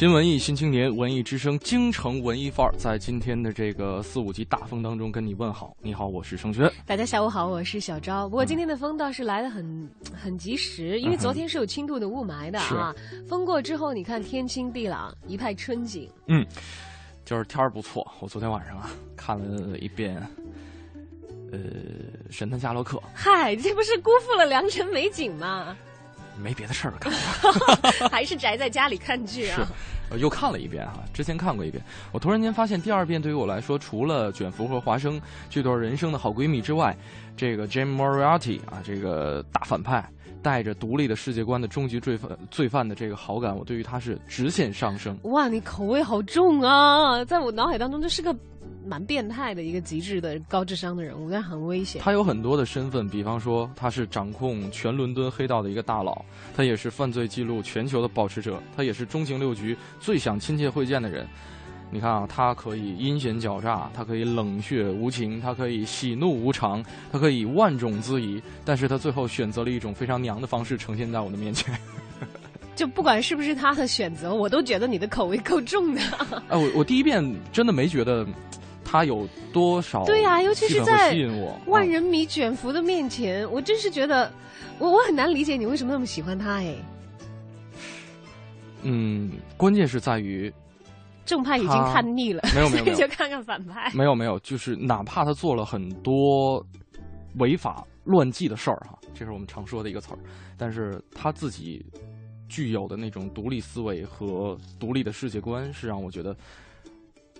新文艺新青年，文艺之声，京城文艺范儿，在今天的这个四五级大风当中跟你问好。你好，我是盛轩。大家下午好，我是小昭。不过今天的风倒是来的很很及时，因为昨天是有轻度的雾霾的啊。风过之后，你看天清地朗，一派春景。嗯，就是天儿不错。我昨天晚上啊看了一遍，呃，《神探夏洛克》。嗨，这不是辜负了良辰美景吗？没别的事儿干，还是宅在家里看剧啊？呃，又看了一遍啊。之前看过一遍，我突然间发现，第二遍对于我来说，除了卷福和华生这段人生的好闺蜜之外，这个 Jim Moriarty 啊，这个大反派，带着独立的世界观的终极罪犯罪犯的这个好感，我对于他是直线上升。哇，你口味好重啊！在我脑海当中，这是个。蛮变态的一个极致的高智商的人物，但很危险。他有很多的身份，比方说他是掌控全伦敦黑道的一个大佬，他也是犯罪记录全球的保持者，他也是中情六局最想亲切会见的人。你看啊，他可以阴险狡诈，他可以冷血无情，他可以喜怒无常，他可以万种恣意，但是他最后选择了一种非常娘的方式呈现在我的面前。就不管是不是他的选择，我都觉得你的口味够重的。哎，我我第一遍真的没觉得。他有多少？对呀，尤其是在万人迷卷福的面前，我真是觉得，我我很难理解你为什么那么喜欢他哎。嗯，关键是在于正派已经看腻了，没有没有，就看看反派。没有没有，就是哪怕他做了很多违法乱纪的事儿哈，这是我们常说的一个词儿，但是他自己具有的那种独立思维和独立的世界观，是让我觉得。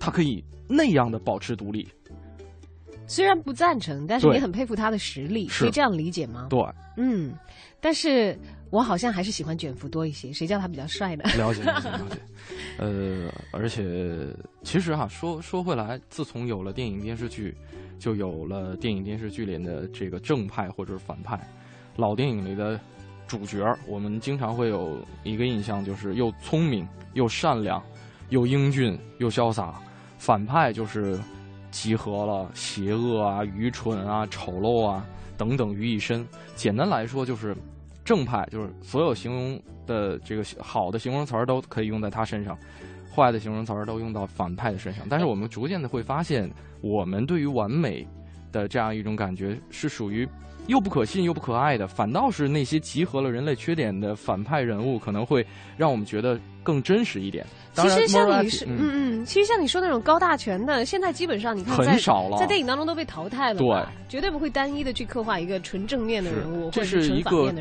他可以那样的保持独立，虽然不赞成，但是你很佩服他的实力，可以这样理解吗？对，嗯，但是我好像还是喜欢卷福多一些，谁叫他比较帅呢？了解，了解，了解。呃，而且其实哈，说说回来，自从有了电影电视剧，就有了电影电视剧里的这个正派或者是反派。老电影里的主角，我们经常会有一个印象，就是又聪明又善良，又英俊又潇洒。反派就是集合了邪恶啊、愚蠢啊、丑陋啊等等于一身。简单来说，就是正派，就是所有形容的这个好的形容词儿都可以用在他身上，坏的形容词儿都用到反派的身上。但是我们逐渐的会发现，我们对于完美的这样一种感觉是属于又不可信又不可爱的，反倒是那些集合了人类缺点的反派人物，可能会让我们觉得更真实一点。其实像你是，嗯嗯，其实像你说那种高大全的，现在基本上你看很少了，在电影当中都被淘汰了，对，绝对不会单一的去刻画一个纯正面的人物，这是一个。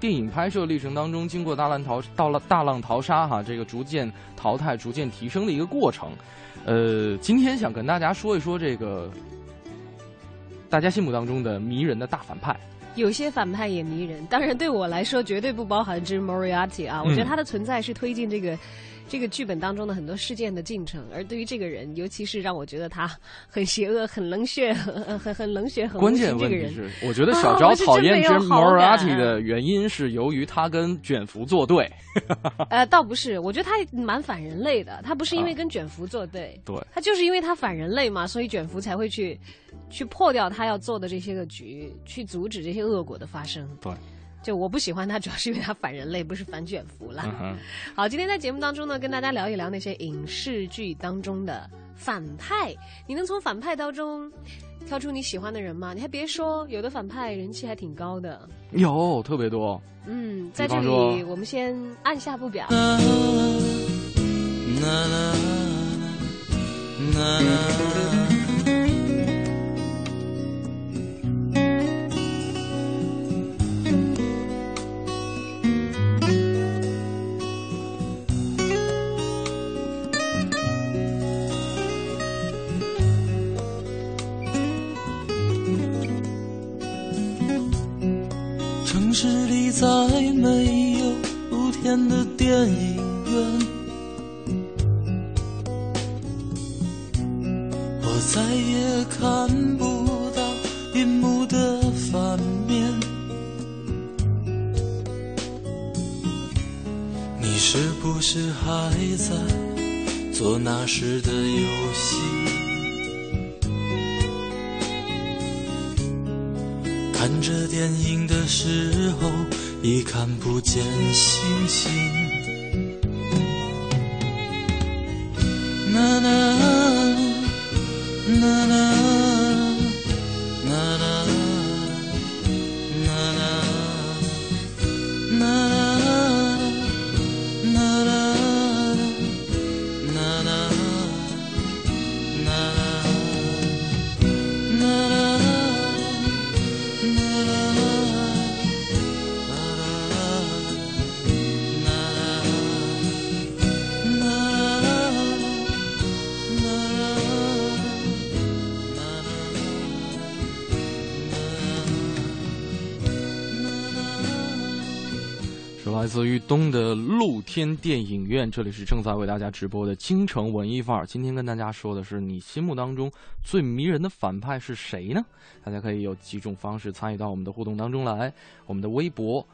电影拍摄历程当中，经过大浪淘到了大浪淘沙哈，这个逐渐淘汰、逐渐提升的一个过程。呃，今天想跟大家说一说这个大家心目当中的迷人的大反派。有些反派也迷人，当然对我来说绝对不包含 Jim Moriarty 啊，我觉得他的存在是推进这个。这个剧本当中的很多事件的进程，而对于这个人，尤其是让我觉得他很邪恶、很冷血、很很很冷血、很关键问题是，我觉得小昭讨厌 Jim Moriarty 的原因是由于他跟卷福作对。呃，倒不是，我觉得他蛮反人类的。他不是因为跟卷福作对，对，他就是因为他反人类嘛，所以卷福才会去去破掉他要做的这些个局，去阻止这些恶果的发生。对。就我不喜欢他，主要是因为他反人类，不是反卷福了。好，今天在节目当中呢，跟大家聊一聊那些影视剧当中的反派。你能从反派当中挑出你喜欢的人吗？你还别说，有的反派人气还挺高的。有特别多。嗯，在这里我们先按下不表。再来自于东的露天电影院，这里是正在为大家直播的京城文艺范儿。今天跟大家说的是，你心目当中最迷人的反派是谁呢？大家可以有几种方式参与到我们的互动当中来，我们的微博。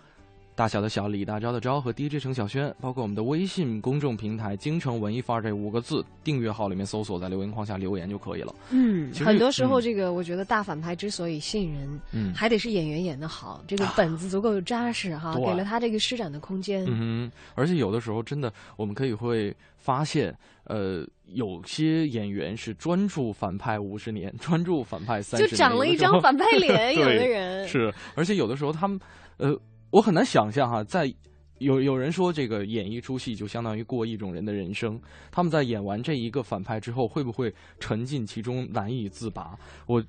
大小的小李大钊的钊和 DJ 程小轩，包括我们的微信公众平台“京城文艺范儿”这五个字订阅号里面搜索，在留言框下留言就可以了。嗯，很多时候这个我觉得大反派之所以吸引人，嗯，还得是演员演得好，这个本子足够扎实哈，给了他这个施展的空间。嗯，而且有的时候真的我们可以会发现，呃，有些演员是专注反派五十年，专注反派三十年，就长了一张反派脸，有的人是，而且有的时候他们，呃。我很难想象哈，在有有人说这个演一出戏就相当于过一种人的人生。他们在演完这一个反派之后，会不会沉浸其中难以自拔？我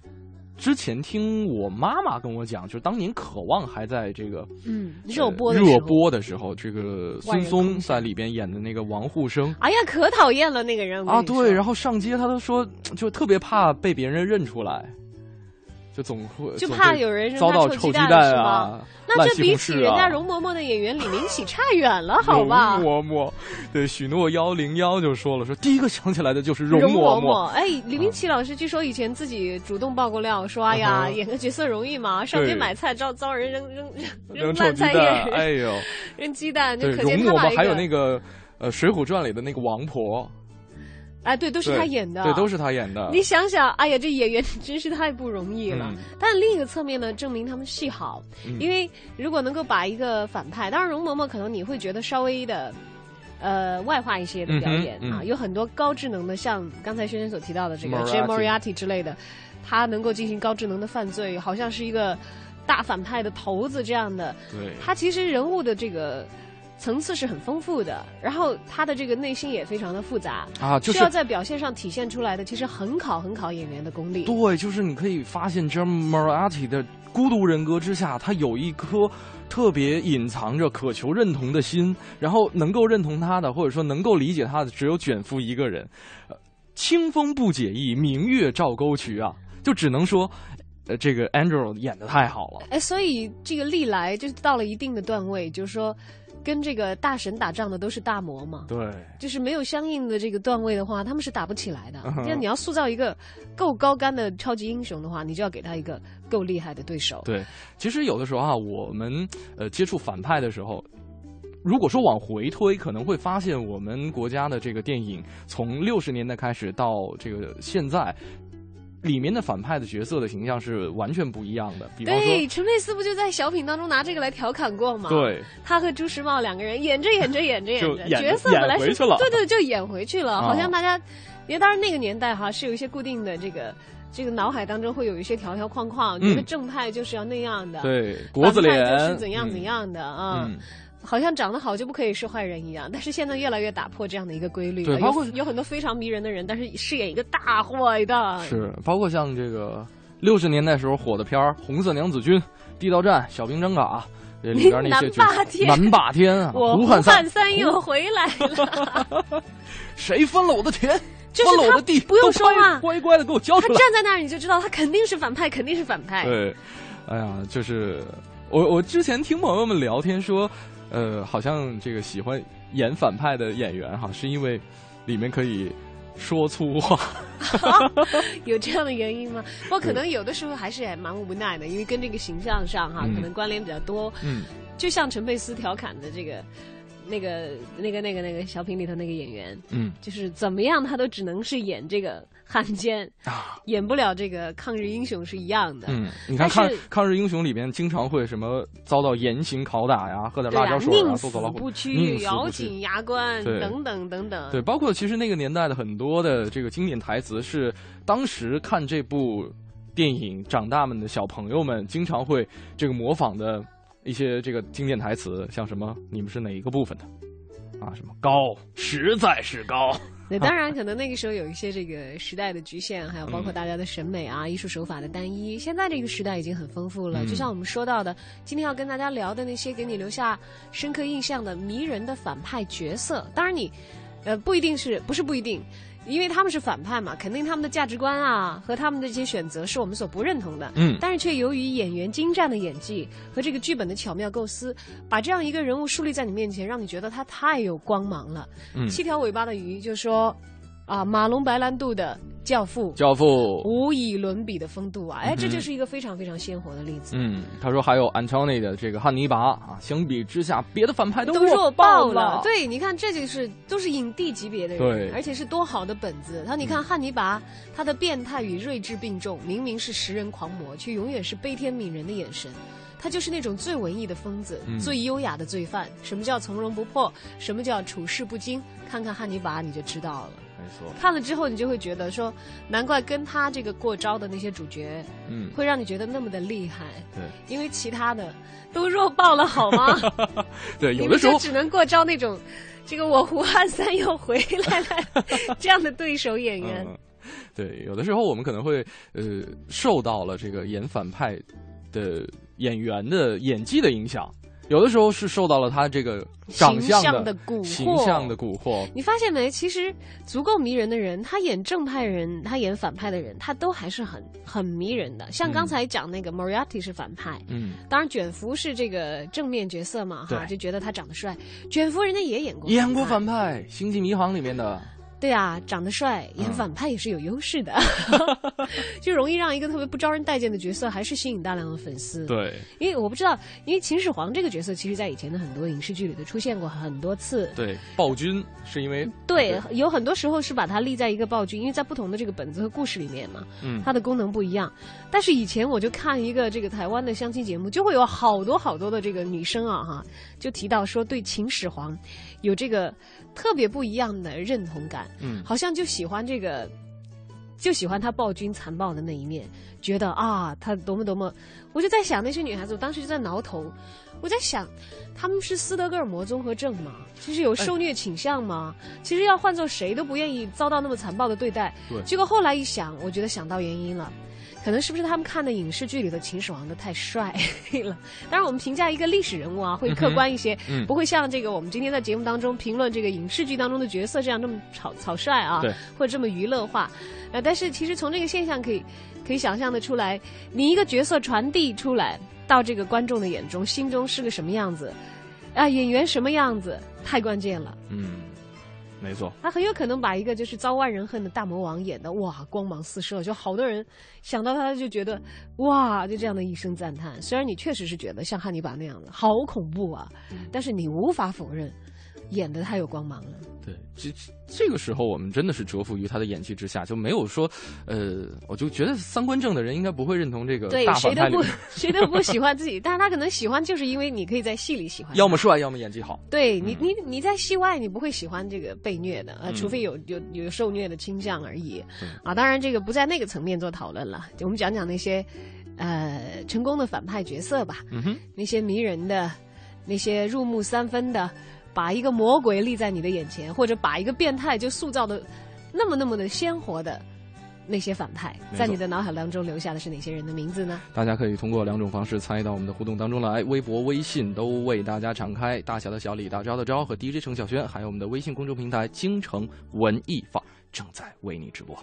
之前听我妈妈跟我讲，就是当年《渴望》还在这个嗯热播热播的时候，这个孙松在里边演的那个王沪生，哎呀，可讨厌了那个人啊！对，然后上街他都说，就特别怕被别人认出来。就总会就怕有人遭到臭鸡蛋啊！那这比起人家容嬷嬷的演员李明启差远了，好吧？容嬷嬷，对许诺幺零幺就说了，说第一个想起来的就是容嬷嬷。哎，李明启老师据说以前自己主动爆过料，说哎呀，演个角色容易吗？上街买菜遭遭人扔扔扔烂菜叶，哎呦，扔鸡蛋，就可见他把还有那个呃《水浒传》里的那个王婆。哎，对，都是他演的，对，都是他演的。你想想，哎呀，这演员 真是太不容易了。但另一个侧面呢，证明他们戏好，因为如果能够把一个反派，当然容嬷嬷可能你会觉得稍微的，呃，外化一些的表演啊，有很多高智能的，像刚才轩轩所提到的这个 J. Moriarty 之类的，他能够进行高智能的犯罪，好像是一个大反派的头子这样的。对，他其实人物的这个。层次是很丰富的，然后他的这个内心也非常的复杂啊，需要在表现上体现出来的，其实很考很考演员的功力。对，就是你可以发现 j e r m a r a t i 的孤独人格之下，他有一颗特别隐藏着渴求认同的心，然后能够认同他的，或者说能够理解他的，只有卷夫一个人。清风不解意，明月照沟渠啊，就只能说，呃，这个 Andrew 演的太好了。哎，所以这个历来就是到了一定的段位，就是说。跟这个大神打仗的都是大魔嘛？对，就是没有相应的这个段位的话，他们是打不起来的。就你要塑造一个够高干的超级英雄的话，你就要给他一个够厉害的对手。对，其实有的时候啊，我们呃接触反派的时候，如果说往回推，可能会发现我们国家的这个电影从六十年代开始到这个现在。里面的反派的角色的形象是完全不一样的。对，陈佩斯不就在小品当中拿这个来调侃过吗？对，他和朱时茂两个人演着演着演着演着，角色本来是对对，就演回去了，好像大家，因为当然那个年代哈是有一些固定的这个这个脑海当中会有一些条条框框，觉得正派就是要那样的，对，国字脸就是怎样怎样的啊。好像长得好就不可以是坏人一样，但是现在越来越打破这样的一个规律。对，包括有很多非常迷人的人，但是饰演一个大坏蛋。是，包括像这个六十年代时候火的片儿《红色娘子军》《地道战》《小兵张嘎》这里边那些角色。南霸天啊，胡汉三又回来了。谁分了我的田？分了我的地？不用说话，乖乖的给我交出来。他站在那儿你就知道他肯定是反派，肯定是反派。对，哎呀，就是我我之前听朋友们聊天说。呃，好像这个喜欢演反派的演员哈，是因为里面可以说粗话，有这样的原因吗？不过可能有的时候还是蛮无奈的，因为跟这个形象上哈，可能关联比较多。嗯，就像陈佩斯调侃的这个。那个、那个、那个、那个小品里头那个演员，嗯，就是怎么样，他都只能是演这个汉奸啊，演不了这个抗日英雄是一样的。嗯，你看抗抗日英雄里边经常会什么遭到严刑拷打呀，喝点辣椒水啊，坐坐牢不屈，咬紧牙关，等等等等。对，包括其实那个年代的很多的这个经典台词，是当时看这部电影长大们的小朋友们经常会这个模仿的。一些这个经典台词，像什么“你们是哪一个部分的”，啊，什么高，实在是高。那当然，可能那个时候有一些这个时代的局限，还有包括大家的审美啊、艺术手法的单一。现在这个时代已经很丰富了，就像我们说到的，今天要跟大家聊的那些给你留下深刻印象的迷人的反派角色。当然，你，呃，不一定是不是不一定。因为他们是反派嘛，肯定他们的价值观啊和他们的这些选择是我们所不认同的。嗯，但是却由于演员精湛的演技和这个剧本的巧妙构思，把这样一个人物树立在你面前，让你觉得他太有光芒了。嗯，七条尾巴的鱼就说。啊，马龙白兰度的教父，教父无以伦比的风度啊！哎，这就是一个非常非常鲜活的例子。嗯，他说还有 Antony 的这个汉尼拔啊，相比之下，别的反派都弱爆了。对，你看，这就是都是影帝级别的人，对，而且是多好的本子。他你看汉尼拔，他的变态与睿智并重，明明是食人狂魔，却永远是悲天悯人的眼神。他就是那种最文艺的疯子，最优雅的罪犯。什么叫从容不迫？什么叫处事不惊？看看汉尼拔，你就知道了。没错，看了之后你就会觉得说，难怪跟他这个过招的那些主角，嗯，会让你觉得那么的厉害。对，因为其他的都弱爆了，好吗？对，有的时候只能过招那种，这个我胡汉三又回来了这样的对手演员。对，有的时候我们可能会呃受到了这个演反派的演员的演技的影响。有的时候是受到了他这个长相的蛊惑，形象的蛊惑。你发现没？其实足够迷人的人，他演正派人，他演反派的人，他都还是很很迷人的。像刚才讲那个 Moriarty 是反派，嗯，当然卷福是这个正面角色嘛，哈，就觉得他长得帅。卷福人家也演过，演过反派，《星际迷航》里面的。对啊，长得帅，演反派也是有优势的，就容易让一个特别不招人待见的角色，还是吸引大量的粉丝。对，因为我不知道，因为秦始皇这个角色，其实在以前的很多影视剧里都出现过很多次。对，暴君是因为对，有很多时候是把它立在一个暴君，因为在不同的这个本子和故事里面嘛，嗯，它的功能不一样。但是以前我就看一个这个台湾的相亲节目，就会有好多好多的这个女生啊，哈，就提到说对秦始皇有这个。特别不一样的认同感，嗯，好像就喜欢这个，就喜欢他暴君残暴的那一面，觉得啊，他多么多么，我就在想那些女孩子，我当时就在挠头，我在想，他们是斯德哥尔摩综合症吗？其实有受虐倾向吗？其实要换做谁都不愿意遭到那么残暴的对待。对，结果后来一想，我觉得想到原因了。可能是不是他们看的影视剧里的秦始皇的太帅 了？当然，我们评价一个历史人物啊，会客观一些，不会像这个我们今天在节目当中评论这个影视剧当中的角色这样那么草草率啊，或者这么娱乐化。呃，但是其实从这个现象可以可以想象的出来，你一个角色传递出来到这个观众的眼中、心中是个什么样子啊？演员什么样子太关键了。嗯。没错，他很有可能把一个就是遭万人恨的大魔王演的哇光芒四射，就好多人想到他就觉得哇，就这样的一声赞叹。虽然你确实是觉得像汉尼拔那样的好恐怖啊，但是你无法否认。演的太有光芒了。对，这这个时候我们真的是折服于他的演技之下，就没有说，呃，我就觉得三观正的人应该不会认同这个对，谁都不 谁都不喜欢自己，但是他可能喜欢，就是因为你可以在戏里喜欢，要么帅，要么演技好。对你，你你在戏外你不会喜欢这个被虐的，呃，除非有有有受虐的倾向而已。啊，当然这个不在那个层面做讨论了，我们讲讲那些呃成功的反派角色吧。嗯哼，那些迷人的，那些入木三分的。把一个魔鬼立在你的眼前，或者把一个变态就塑造的那么那么的鲜活的那些反派，在你的脑海当中留下的是哪些人的名字呢？大家可以通过两种方式参与到我们的互动当中来，微博、微信都为大家敞开。大小的小李大招的招和 DJ 程小轩，还有我们的微信公众平台京城文艺坊正在为你直播。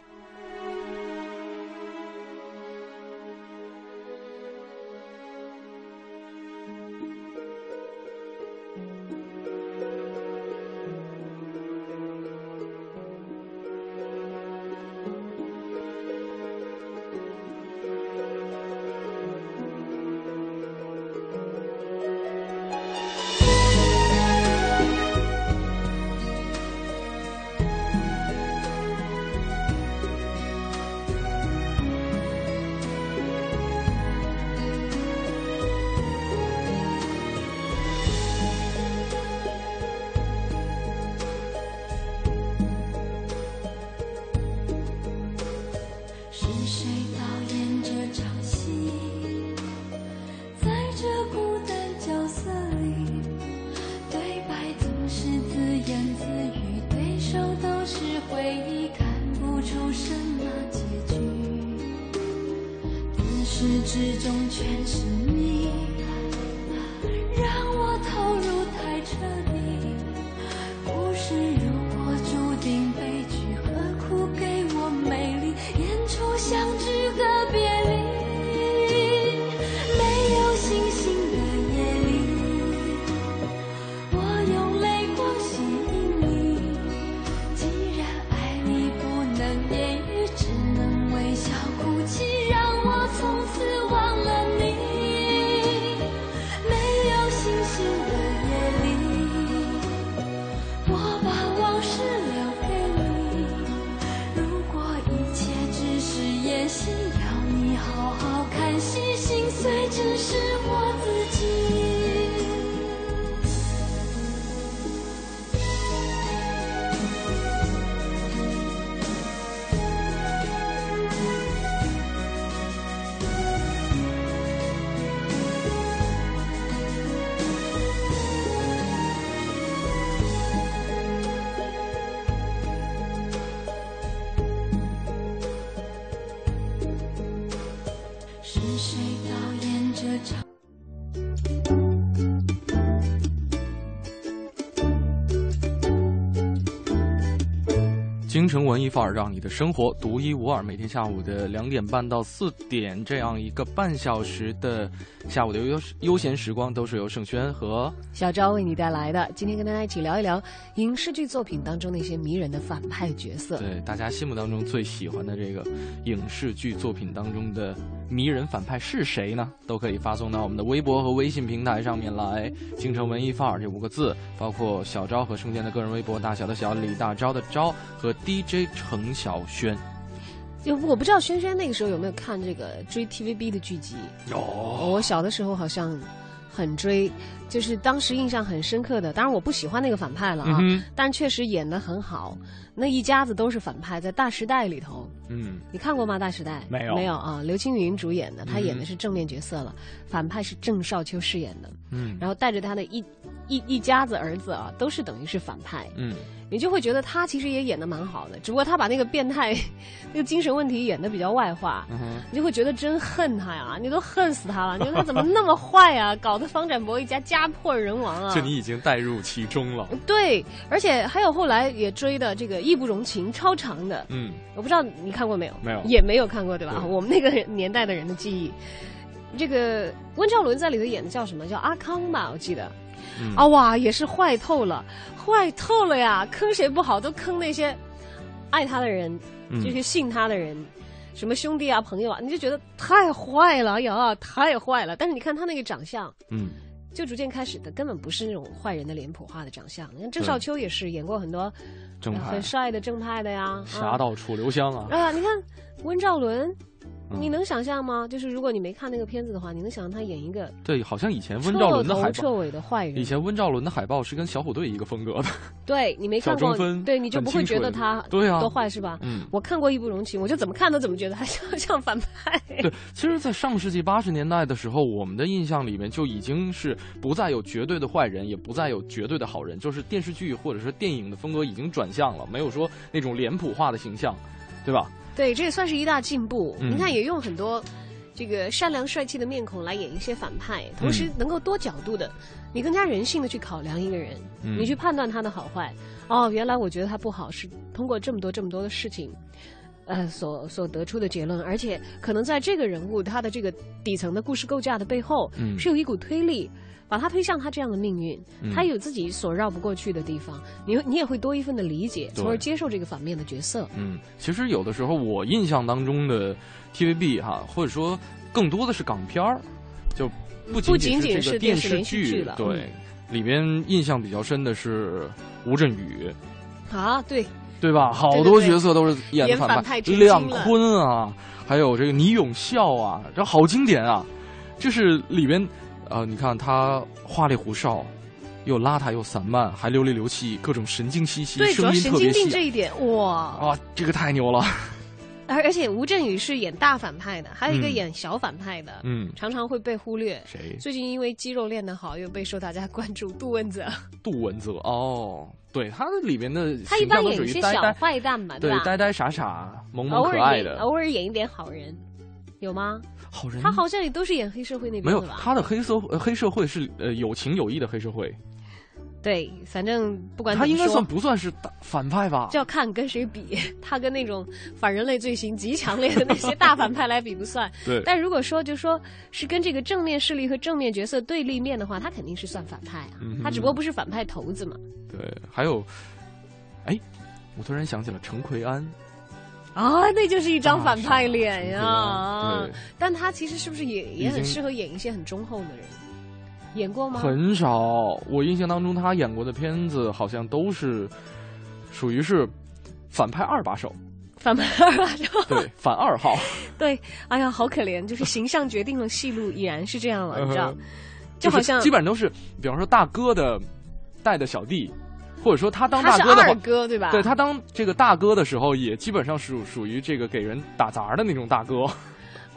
京城文艺范儿，让你的生活独一无二。每天下午的两点半到四点，这样一个半小时的下午的悠悠闲时光，都是由盛轩和小昭为你带来的。今天跟大家一起聊一聊影视剧作品当中那些迷人的反派角色。对，大家心目当中最喜欢的这个影视剧作品当中的迷人反派是谁呢？都可以发送到我们的微博和微信平台上面来。京城文艺范儿这五个字，包括小昭和盛轩的个人微博，大小的小李大昭的昭和。DJ 程晓轩，就我不知道轩轩那个时候有没有看这个追 TVB 的剧集。有，我小的时候好像很追，就是当时印象很深刻的。当然我不喜欢那个反派了啊，但确实演的很好。那一家子都是反派，在《大时代》里头，嗯，你看过吗？《大时代》没有，没有啊。刘青云主演的，他演的是正面角色了，反派是郑少秋饰演的，嗯，然后带着他的一一一家子儿子啊，都是等于是反派，嗯。你就会觉得他其实也演的蛮好的，只不过他把那个变态、那个精神问题演的比较外化，嗯你就会觉得真恨他呀！你都恨死他了，你说他怎么那么坏啊？搞得方展博一家家破人亡啊！就你已经带入其中了。对，而且还有后来也追的这个《义不容情》，超长的。嗯，我不知道你看过没有？没有，也没有看过，对吧？我们那个年代的人的记忆，这个温兆伦在里头演的叫什么？叫阿康吧，我记得。啊哇，也是坏透了，坏透了呀！坑谁不好，都坑那些爱他的人，这些信他的人，什么兄弟啊、朋友啊，你就觉得太坏了，哎呀，太坏了！但是你看他那个长相，嗯，就逐渐开始的根本不是那种坏人的脸谱化的长相。你看郑少秋也是演过很多正派、很帅的正派的呀，侠盗楚留香啊。啊，你看温兆伦。你能想象吗？就是如果你没看那个片子的话，你能想象他演一个对，好像以前温兆伦的海报，彻尾的坏人。以前温兆伦的海报是跟小虎队一个风格的。对你没看过，对你就不会觉得他对啊多坏是吧？嗯，我看过《义不容情》，我就怎么看都怎么觉得他 像像反派。对，其实，在上世纪八十年代的时候，我们的印象里面就已经是不再有绝对的坏人，也不再有绝对的好人，就是电视剧或者是电影的风格已经转向了，没有说那种脸谱化的形象，对吧？对，这也算是一大进步。你看，也用很多这个善良帅气的面孔来演一些反派，同时能够多角度的，你更加人性的去考量一个人，你去判断他的好坏。哦，原来我觉得他不好，是通过这么多这么多的事情，呃，所所得出的结论。而且，可能在这个人物他的这个底层的故事构架的背后，是有一股推力。把他推向他这样的命运，他有自己所绕不过去的地方，你你也会多一份的理解，从而接受这个反面的角色。嗯，其实有的时候我印象当中的 TVB 哈，或者说更多的是港片儿，就不仅仅是电视剧了。对，里边印象比较深的是吴镇宇啊，对对吧？好多角色都是演反派，亮坤啊，还有这个倪永孝啊，这好经典啊！就是里边。呃，你看他花里胡哨，又邋遢又散漫，还流里流气，各种神经兮兮，对，主要神经病。这一点，哇！啊，这个太牛了。而而且吴镇宇是演大反派的，还有一个演小反派的，嗯，常常会被忽略。谁？最近因为肌肉练得好，又备受大家关注。杜汶泽。杜汶泽哦，对，他里面的他一般演一些小坏蛋嘛，对，呆呆傻傻、萌萌可爱的，偶尔演一点好人，有吗？好人，他好像也都是演黑社会那边的吧？没有，他的黑社黑社会是呃有情有义的黑社会。对，反正不管他应该算不算是反派吧？就要看跟谁比，他跟那种反人类罪行极强烈的那些大反派来比不算。对，但如果说就说是跟这个正面势力和正面角色对立面的话，他肯定是算反派啊。他只不过不是反派头子嘛。对，还有，哎，我突然想起了陈奎安。啊，那就是一张反派脸呀！但他其实是不是也也很适合演一些很忠厚的人？演过吗？很少，我印象当中他演过的片子好像都是属于是反派二把手。反派二把手，对，反二号。对，哎呀，好可怜，就是形象决定了戏路，已然是这样了，你知道？就好像基本上都是，比方说大哥的带的小弟。或者说他当大哥的话，对吧？对他当这个大哥的时候，也基本上属属于这个给人打杂的那种大哥。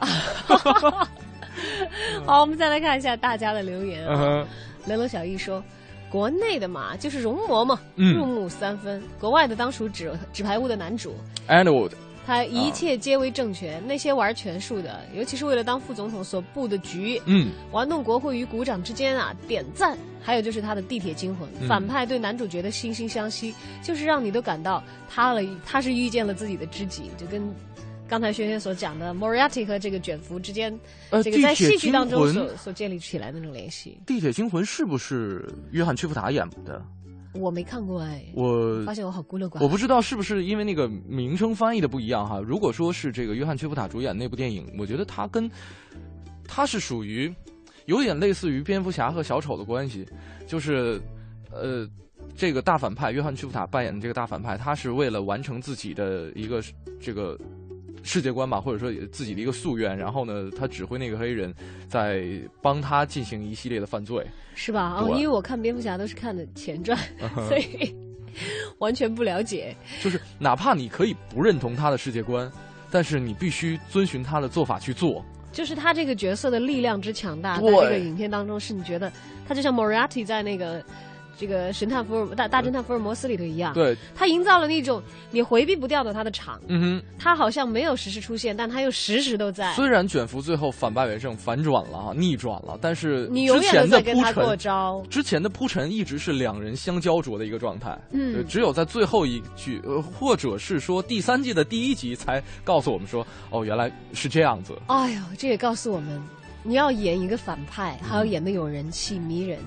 好，我们再来看一下大家的留言啊。雷龙小艺说：“国内的嘛，就是容嬷嬷，入木三分；国外的当属纸纸牌屋的男主。” Edward 他一切皆为政权，那些玩权术的，尤其是为了当副总统所布的局，嗯，玩弄国会与股掌之间啊，点赞。还有就是他的地铁惊魂，反派对男主角的惺惺相惜，就是让你都感到他了，他是遇见了自己的知己，就跟刚才轩轩所讲的 Moriarty 和这个卷福之间，这个在戏剧当中所所建立起来的那种联系。地铁惊魂是不是约翰·屈福塔演的？我没看过哎，我发现我好孤陋寡闻。我不知道是不是因为那个名称翻译的不一样哈。如果说是这个约翰·屈服塔主演那部电影，我觉得他跟他是属于。有点类似于蝙蝠侠和小丑的关系，就是，呃，这个大反派约翰·屈服塔扮演的这个大反派，他是为了完成自己的一个这个世界观吧，或者说自己的一个夙愿，然后呢，他指挥那个黑人在帮他进行一系列的犯罪，是吧？哦，因为我看蝙蝠侠都是看的前传，所以完全不了解。就是哪怕你可以不认同他的世界观，但是你必须遵循他的做法去做。就是他这个角色的力量之强大，在这个影片当中，是你觉得他就像 Moriarty 在那个。这个神探福尔大大侦探福尔摩斯里头一样，对，他营造了那种你回避不掉的他的场，嗯哼，他好像没有实时出现，但他又时时都在。虽然卷福最后反败为胜，反转了，逆转了，但是你永远在跟他过招。之前的铺陈一直是两人相焦灼的一个状态，嗯，只有在最后一句，呃，或者是说第三季的第一集才告诉我们说，哦，原来是这样子。哎呦，这也告诉我们，你要演一个反派，还要演的有人气、迷人。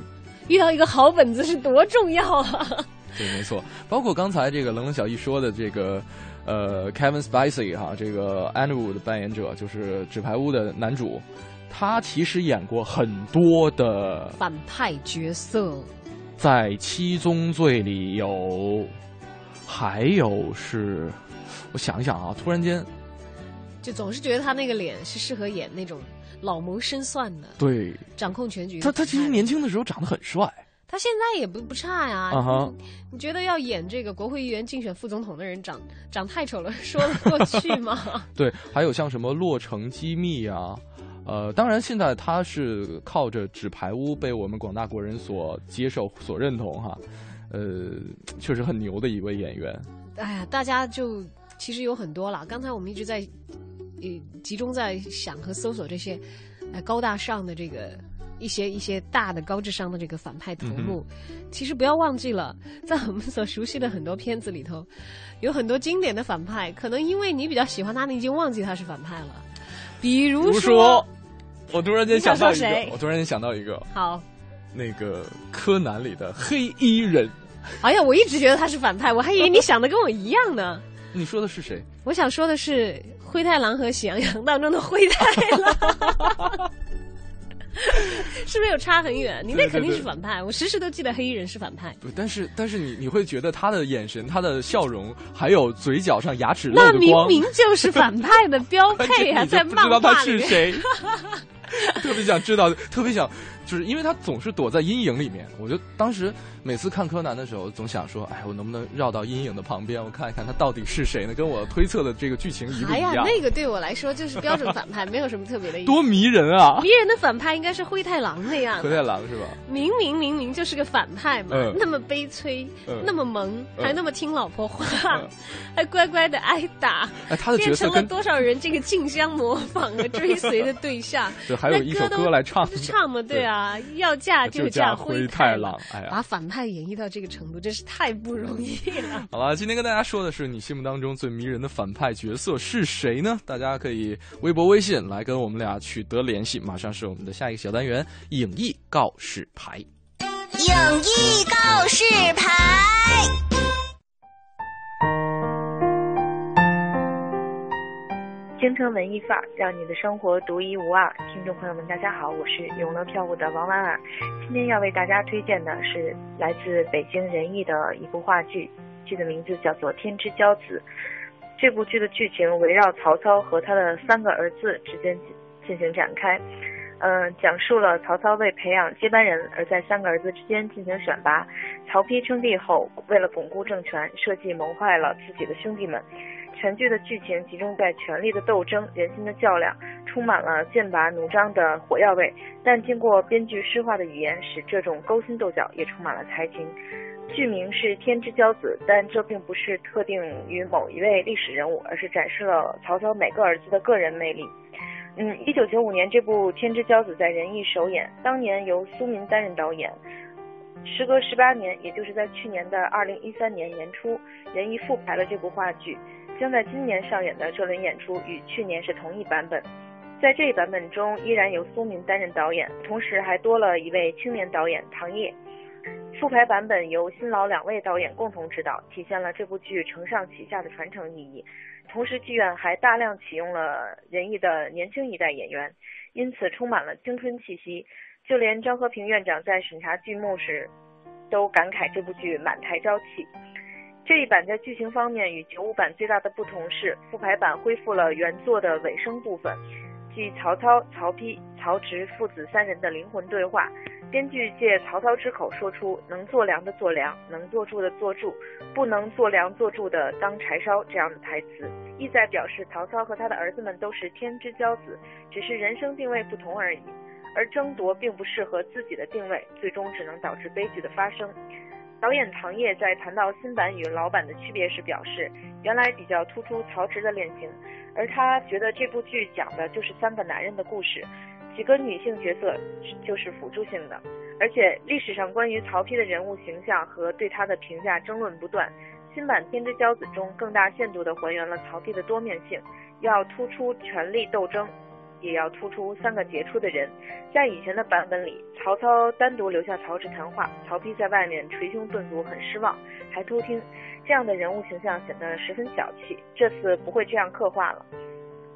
遇到一个好本子是多重要啊！对，没错，包括刚才这个冷冷小艺说的这个，呃，Kevin Spacey 哈，这个 Andrew 的扮演者就是《纸牌屋》的男主，他其实演过很多的反派角色，在《七宗罪》里有，还有是，我想一想啊，突然间，就总是觉得他那个脸是适合演那种。老谋深算的，对，掌控全局。他他其实年轻的时候长得很帅，他现在也不不差呀。你觉得要演这个国会议员竞选副总统的人长长太丑了，说得过去吗？对，还有像什么《洛城机密》啊，呃，当然现在他是靠着《纸牌屋》被我们广大国人所接受、所认同哈，呃，确实很牛的一位演员。哎呀，大家就其实有很多了。刚才我们一直在。也集中在想和搜索这些，呃，高大上的这个一些一些大的高智商的这个反派头目。其实不要忘记了，在我们所熟悉的很多片子里头，有很多经典的反派。可能因为你比较喜欢他，你已经忘记他是反派了。比如说，我突然间想到一个，我突然间想到一个，好，那个柯南里的黑衣人。哎呀，我一直觉得他是反派，我还以为你想的跟我一样呢。你说的是谁？我想说的是灰太狼和喜羊羊当中的灰太狼。是不是有差很远？你那肯定是反派，我时时都记得黑衣人是反派。不，但是但是你你会觉得他的眼神、他的笑容，还有嘴角上牙齿那明明就是反派的标配啊！在漫画里面，特别想知道，特别想。就是因为他总是躲在阴影里面，我就当时每次看柯南的时候，总想说，哎，我能不能绕到阴影的旁边，我看一看他到底是谁呢？跟我推测的这个剧情一不一样？哎呀，那个对我来说就是标准反派，没有什么特别的意思。多迷人啊！迷人的反派应该是灰太狼那样。灰太狼是吧？明明明明就是个反派嘛，那么悲催，那么萌，还那么听老婆话，还乖乖的挨打。哎，他的角色变成了多少人这个竞相模仿和追随的对象？对，还有一首歌来唱，唱嘛，对啊。啊，要嫁就嫁灰太狼，哎呀，把反派演绎到这个程度，真是太不容易了。好了，今天跟大家说的是你心目当中最迷人的反派角色是谁呢？大家可以微博、微信来跟我们俩取得联系。马上是我们的下一个小单元——影艺告示牌。影艺告示牌。京城文艺范儿，让你的生活独一无二。听众朋友们，大家好，我是永乐票务的王婉婉。今天要为大家推荐的是来自北京人艺的一部话剧，剧的名字叫做《天之骄子》。这部剧的剧情围绕曹操和他的三个儿子之间进行展开，嗯，讲述了曹操为培养接班人而在三个儿子之间进行选拔。曹丕称帝后，为了巩固政权，设计谋害了自己的兄弟们。全剧的剧情集中在权力的斗争、人心的较量，充满了剑拔弩张的火药味。但经过编剧诗化的语言，使这种勾心斗角也充满了才情。剧名是《天之骄子》，但这并不是特定于某一位历史人物，而是展示了曹操每个儿子的个人魅力。嗯，一九九五年这部《天之骄子》在仁义首演，当年由苏民担任导演。时隔十八年，也就是在去年的二零一三年年初，仁义复排了这部话剧，将在今年上演的这轮演出与去年是同一版本。在这一版本中，依然由苏民担任导演，同时还多了一位青年导演唐烨。复排版本由新老两位导演共同指导，体现了这部剧承上启下的传承意义。同时，剧院还大量启用了仁义的年轻一代演员，因此充满了青春气息。就连张和平院长在审查剧目时，都感慨这部剧满台朝气。这一版在剧情方面与九五版最大的不同是，复排版恢复了原作的尾声部分，即曹操、曹丕、曹植父子三人的灵魂对话。编剧借曹操之口说出“能做粮的做粮，能做柱的做柱，不能做粮做柱的当柴烧”这样的台词，意在表示曹操和他的儿子们都是天之骄子，只是人生定位不同而已。而争夺并不适合自己的定位，最终只能导致悲剧的发生。导演唐烨在谈到新版与老版的区别时表示，原来比较突出曹植的恋情，而他觉得这部剧讲的就是三个男人的故事。几个女性角色就是辅助性的，而且历史上关于曹丕的人物形象和对他的评价争论不断。新版《天之骄子》中更大限度地还原了曹丕的多面性，要突出权力斗争，也要突出三个杰出的人。在以前的版本里，曹操单独留下曹植谈话，曹丕在外面捶胸顿足，很失望，还偷听，这样的人物形象显得十分小气。这次不会这样刻画了。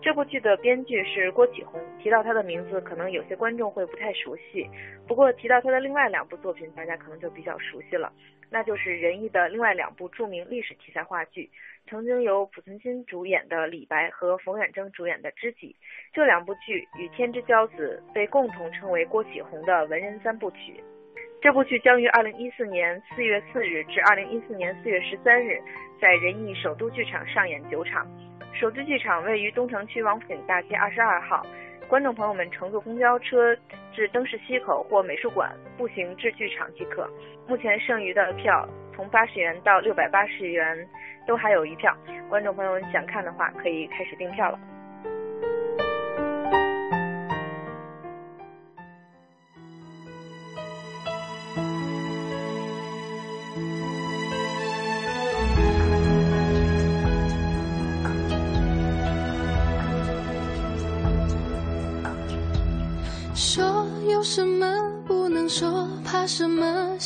这部剧的编剧是郭启宏，提到他的名字，可能有些观众会不太熟悉。不过提到他的另外两部作品，大家可能就比较熟悉了，那就是仁义的另外两部著名历史题材话剧，曾经由濮存昕主演的《李白》和冯远征主演的《知己》。这两部剧与《天之骄子》被共同称为郭启宏的文人三部曲。这部剧将于二零一四年四月四日至二零一四年四月十三日，在仁义首都剧场上演九场。首都剧场位于东城区王府井大街二十二号，观众朋友们乘坐公交车至灯市西口或美术馆，步行至剧场即可。目前剩余的票从八十元到六百八十元都还有一票，观众朋友们想看的话可以开始订票了。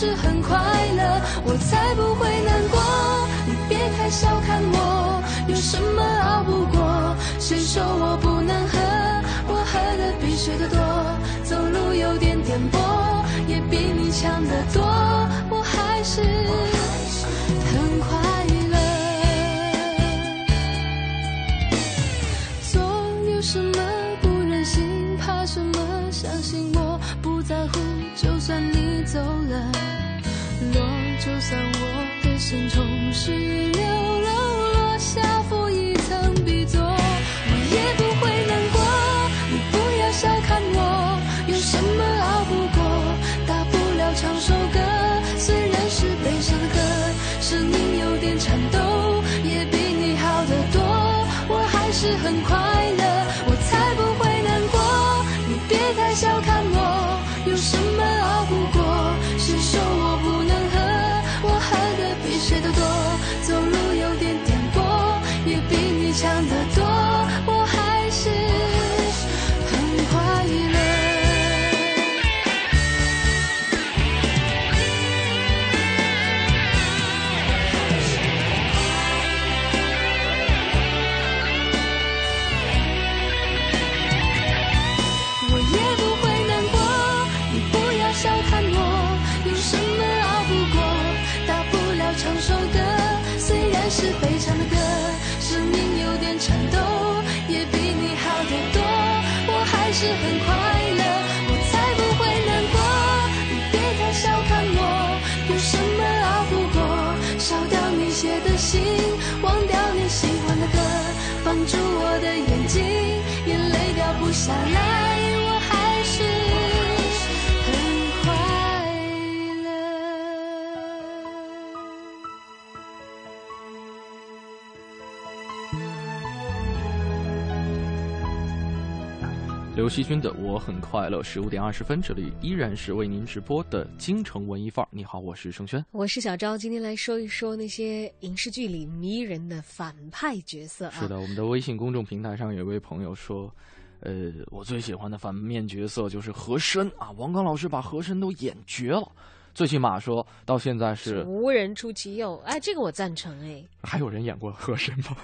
是很快乐，我才不会难过。你别太小看我，有什么熬不过？谁说我不能喝？我喝的比谁的多，走路有点颠簸，也比你强得多。我还是。很快乐，做有什么不忍心，怕什么？相信我不在乎，就算你了，落就算我的心从十六是非刘惜君的《我很快乐》，十五点二十分，这里依然是为您直播的京城文艺范儿。你好，我是盛轩，我是小昭，今天来说一说那些影视剧里迷人的反派角色。是的，我们的微信公众平台上有位朋友说，呃，我最喜欢的反面角色就是和珅啊，王刚老师把和珅都演绝了，最起码说到现在是无人出其右。哎，这个我赞成哎。还有人演过和珅吗？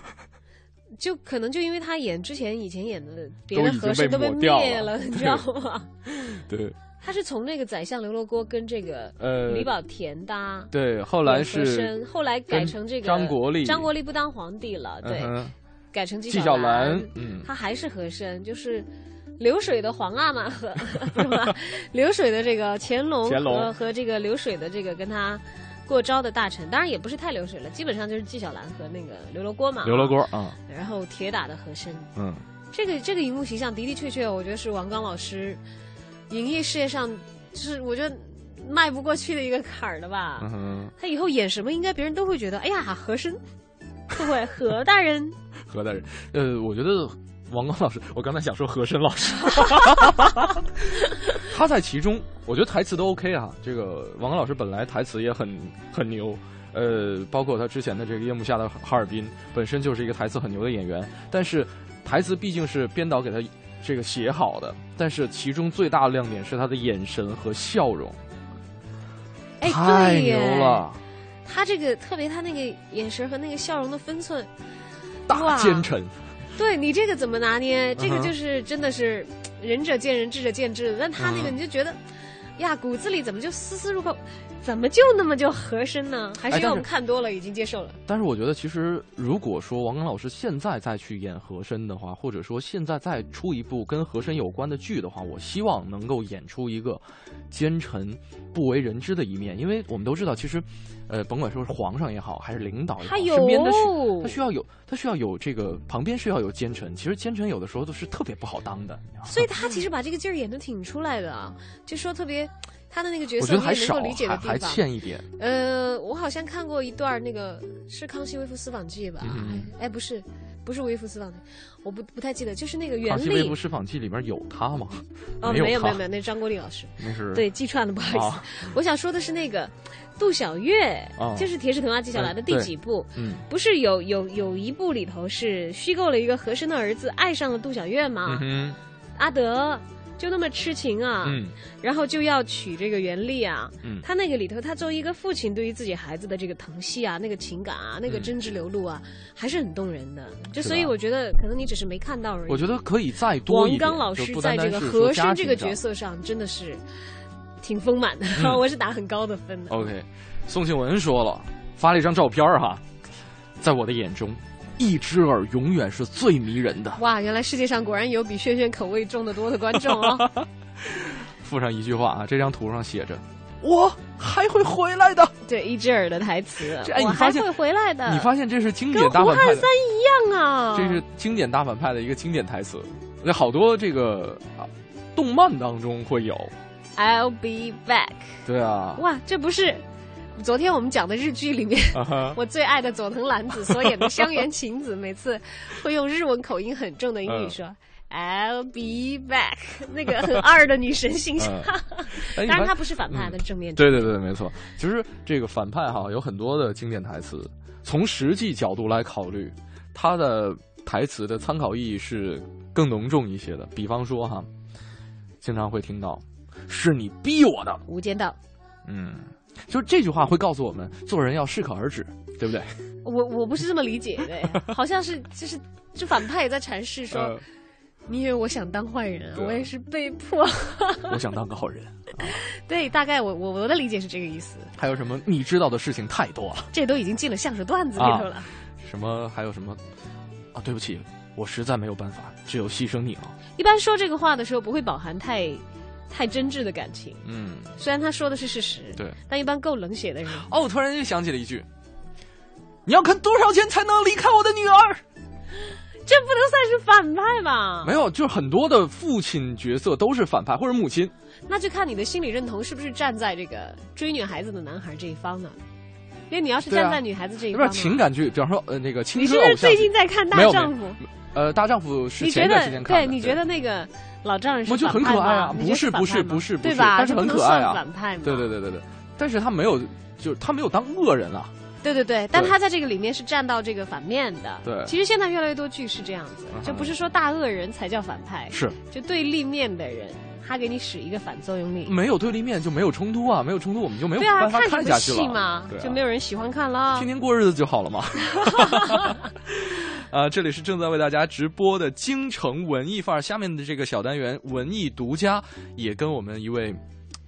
就可能就因为他演之前以前演的别的和珅都被灭了，你知道吗？对，他是从那个宰相刘罗锅跟这个呃李保田搭，对，后来是后来改成这个张国立，张国立不当皇帝了，对，改成纪晓岚，嗯，他还是和珅，就是流水的皇阿玛和 流水的这个乾隆和和这个流水的这个跟他。过招的大臣，当然也不是太流水了，基本上就是纪晓岚和那个刘罗锅嘛。刘罗锅啊，然后铁打的和珅，嗯，这个这个荧幕形象的的确确，我觉得是王刚老师演艺事业上，就是我觉得迈不过去的一个坎儿了吧。嗯他以后演什么，应该别人都会觉得，哎呀，和珅，会不会何大人？何大人，呃，我觉得。王刚老师，我刚才想说和珅老师，他在其中，我觉得台词都 OK 啊。这个王刚老师本来台词也很很牛，呃，包括他之前的这个《夜幕下的哈尔滨》，本身就是一个台词很牛的演员。但是台词毕竟是编导给他这个写好的，但是其中最大的亮点是他的眼神和笑容，太牛了。他这个特别，他那个眼神和那个笑容的分寸，大奸臣。对你这个怎么拿捏？这个就是真的是仁者见仁，智者见智。但他那个你就觉得，呀，骨子里怎么就丝丝入扣？怎么就那么就合身呢？还是因为我们看多了，已经接受了。但是我觉得，其实如果说王刚老师现在再去演和珅的话，或者说现在再出一部跟和珅有关的剧的话，我希望能够演出一个奸臣不为人知的一面。因为我们都知道，其实，呃，甭管说是皇上也好，还是领导也好，身边的他需要有他需要有这个旁边需要有奸臣。其实奸臣有的时候都是特别不好当的。所以他其实把这个劲儿演的挺出来的啊，就说特别。他的那个角色，你能够理解的地方，还欠一点。呃，我好像看过一段那个是《康熙微服私访记》吧？哎，不是，不是《微服私访记》，我不不太记得，就是那个袁立。《康熙微服私访记》里面有他吗？哦，没有没有没有，那是张国立老师。那是对记串了，不好意思。我想说的是那个杜小月，就是《铁齿铜牙纪晓岚》的第几部？嗯，不是有有有一部里头是虚构了一个和珅的儿子爱上了杜小月吗？阿德。就那么痴情啊，嗯，然后就要娶这个袁丽啊，嗯，他那个里头，他作为一个父亲，对于自己孩子的这个疼惜啊，那个情感啊，那个真挚流露啊，还是很动人的。就所以我觉得，可能你只是没看到而已。我觉得可以再多一点。王刚老师在这个和珅这个角色上真的是挺丰满的，我是打很高的分的。OK，宋庆文说了，发了一张照片哈，在我的眼中。一只耳永远是最迷人的。哇，原来世界上果然有比轩轩口味重得多的观众哦。附上一句话啊，这张图上写着：“我还会回来的。”对，一只耳的台词。哎，你发现会回来的？你发现这是经典大反派。跟胡汉三一样啊！这是经典大反派的一个经典台词，那好多这个啊，动漫当中会有。I'll be back。对啊。哇，这不是。昨天我们讲的日剧里面，我最爱的佐藤蓝子所演的香原晴子，每次会用日文口音很重的英语说 “I'll be back”，那个很二的女神形象。当然，她不是反派，她是正面。对对对，没错。其实这个反派哈有很多的经典台词，从实际角度来考虑，他的台词的参考意义是更浓重一些的。比方说哈，经常会听到“是你逼我的”，《无间道》。嗯。就这句话会告诉我们，做人要适可而止，对不对？我我不是这么理解的，好像是就是就反派也在阐释说，你以为我想当坏人，我也是被迫。我想当个好人。对，大概我我我的理解是这个意思。还有什么？你知道的事情太多了。这都已经进了相声段子里头了。什么？还有什么？啊，对不起，我实在没有办法，只有牺牲你了。一般说这个话的时候，不会饱含太太真挚的感情。嗯，虽然他说的是事实，对，但一般够冷血的人。哦，我突然又想起了一句：你要坑多少钱才能离开我的女儿？这不能算是反派吧？没有，就是很多的父亲角色都是反派或者母亲。那就看你的心理认同是不是站在这个追女孩子的男孩这一方呢？因为你要是站在女孩子这一方，不是情感剧，比方说呃那个青春偶像。你是不是最近在看《大丈夫》？呃，《大丈夫》是前段时间看的。对，你觉得那个老丈人是反派啊？不是，不是，不是，对吧？但是很可爱啊。反派对对对对对，但是他没有，就是他没有当恶人啊。对对对，但他在这个里面是站到这个反面的。对，其实现在越来越多剧是这样子，就不是说大恶人才叫反派，是就对立面的人，他给你使一个反作用力。没有对立面就没有冲突啊，没有冲突我们就没有办法看下去了嘛，就没有人喜欢看了。天天过日子就好了嘛。啊，这里是正在为大家直播的京城文艺范儿，下面的这个小单元文艺独家也跟我们一位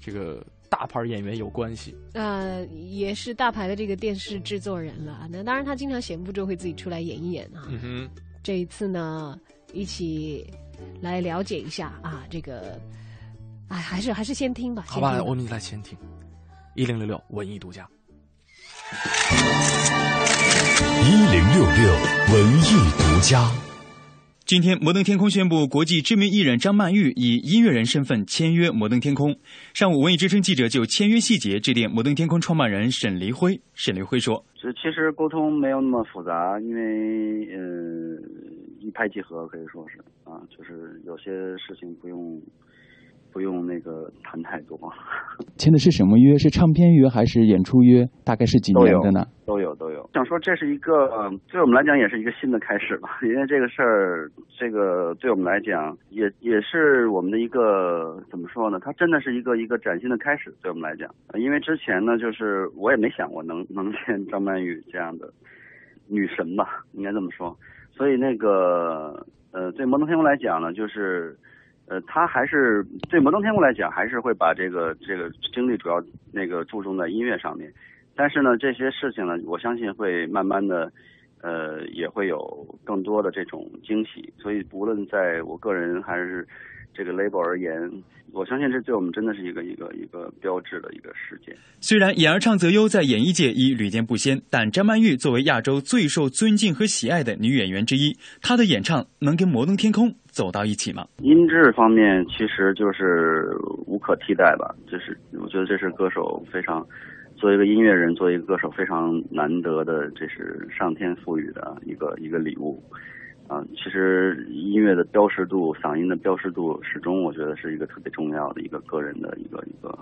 这个。大牌演员有关系，呃，也是大牌的这个电视制作人了。那当然，他经常闲不住会自己出来演一演啊。嗯哼，这一次呢，一起来了解一下啊，这个，哎，还是还是先听吧。好吧，我们来先听一零六六文艺独家。一零六六文艺独家。今天，摩登天空宣布，国际知名艺人张曼玉以音乐人身份签约摩登天空。上午，文艺之声记者就签约细节致电摩登天空创办人沈黎辉。沈黎辉说：“这其实沟通没有那么复杂，因为呃一拍即合，可以说是啊，就是有些事情不用。”不用那个谈太多。签的是什么约？是唱片约还是演出约？大概是几年的呢？都有都有。想说这是一个对我们来讲也是一个新的开始吧，因为这个事儿，这个对我们来讲也也是我们的一个怎么说呢？它真的是一个一个崭新的开始，对我们来讲。因为之前呢，就是我也没想过能 能签张曼玉这样的女神吧，应该这么说。所以那个呃，对摩登天空来讲呢，就是。呃，他还是对摩登天空来讲，还是会把这个这个精力主要那个注重在音乐上面。但是呢，这些事情呢，我相信会慢慢的，呃，也会有更多的这种惊喜。所以，不论在我个人还是这个 label 而言。我相信这对我们真的是一个一个一个标志的一个事件。虽然演而唱则优在演艺界已屡见不鲜，但张曼玉作为亚洲最受尊敬和喜爱的女演员之一，她的演唱能跟摩登天空走到一起吗？音质方面其实就是无可替代吧，就是我觉得这是歌手非常，作为一个音乐人，作为一个歌手非常难得的，这是上天赋予的一个一个礼物。啊，其实音乐的标识度，嗓音的标识度，始终我觉得是一个特别重要的一个个人的一个一个，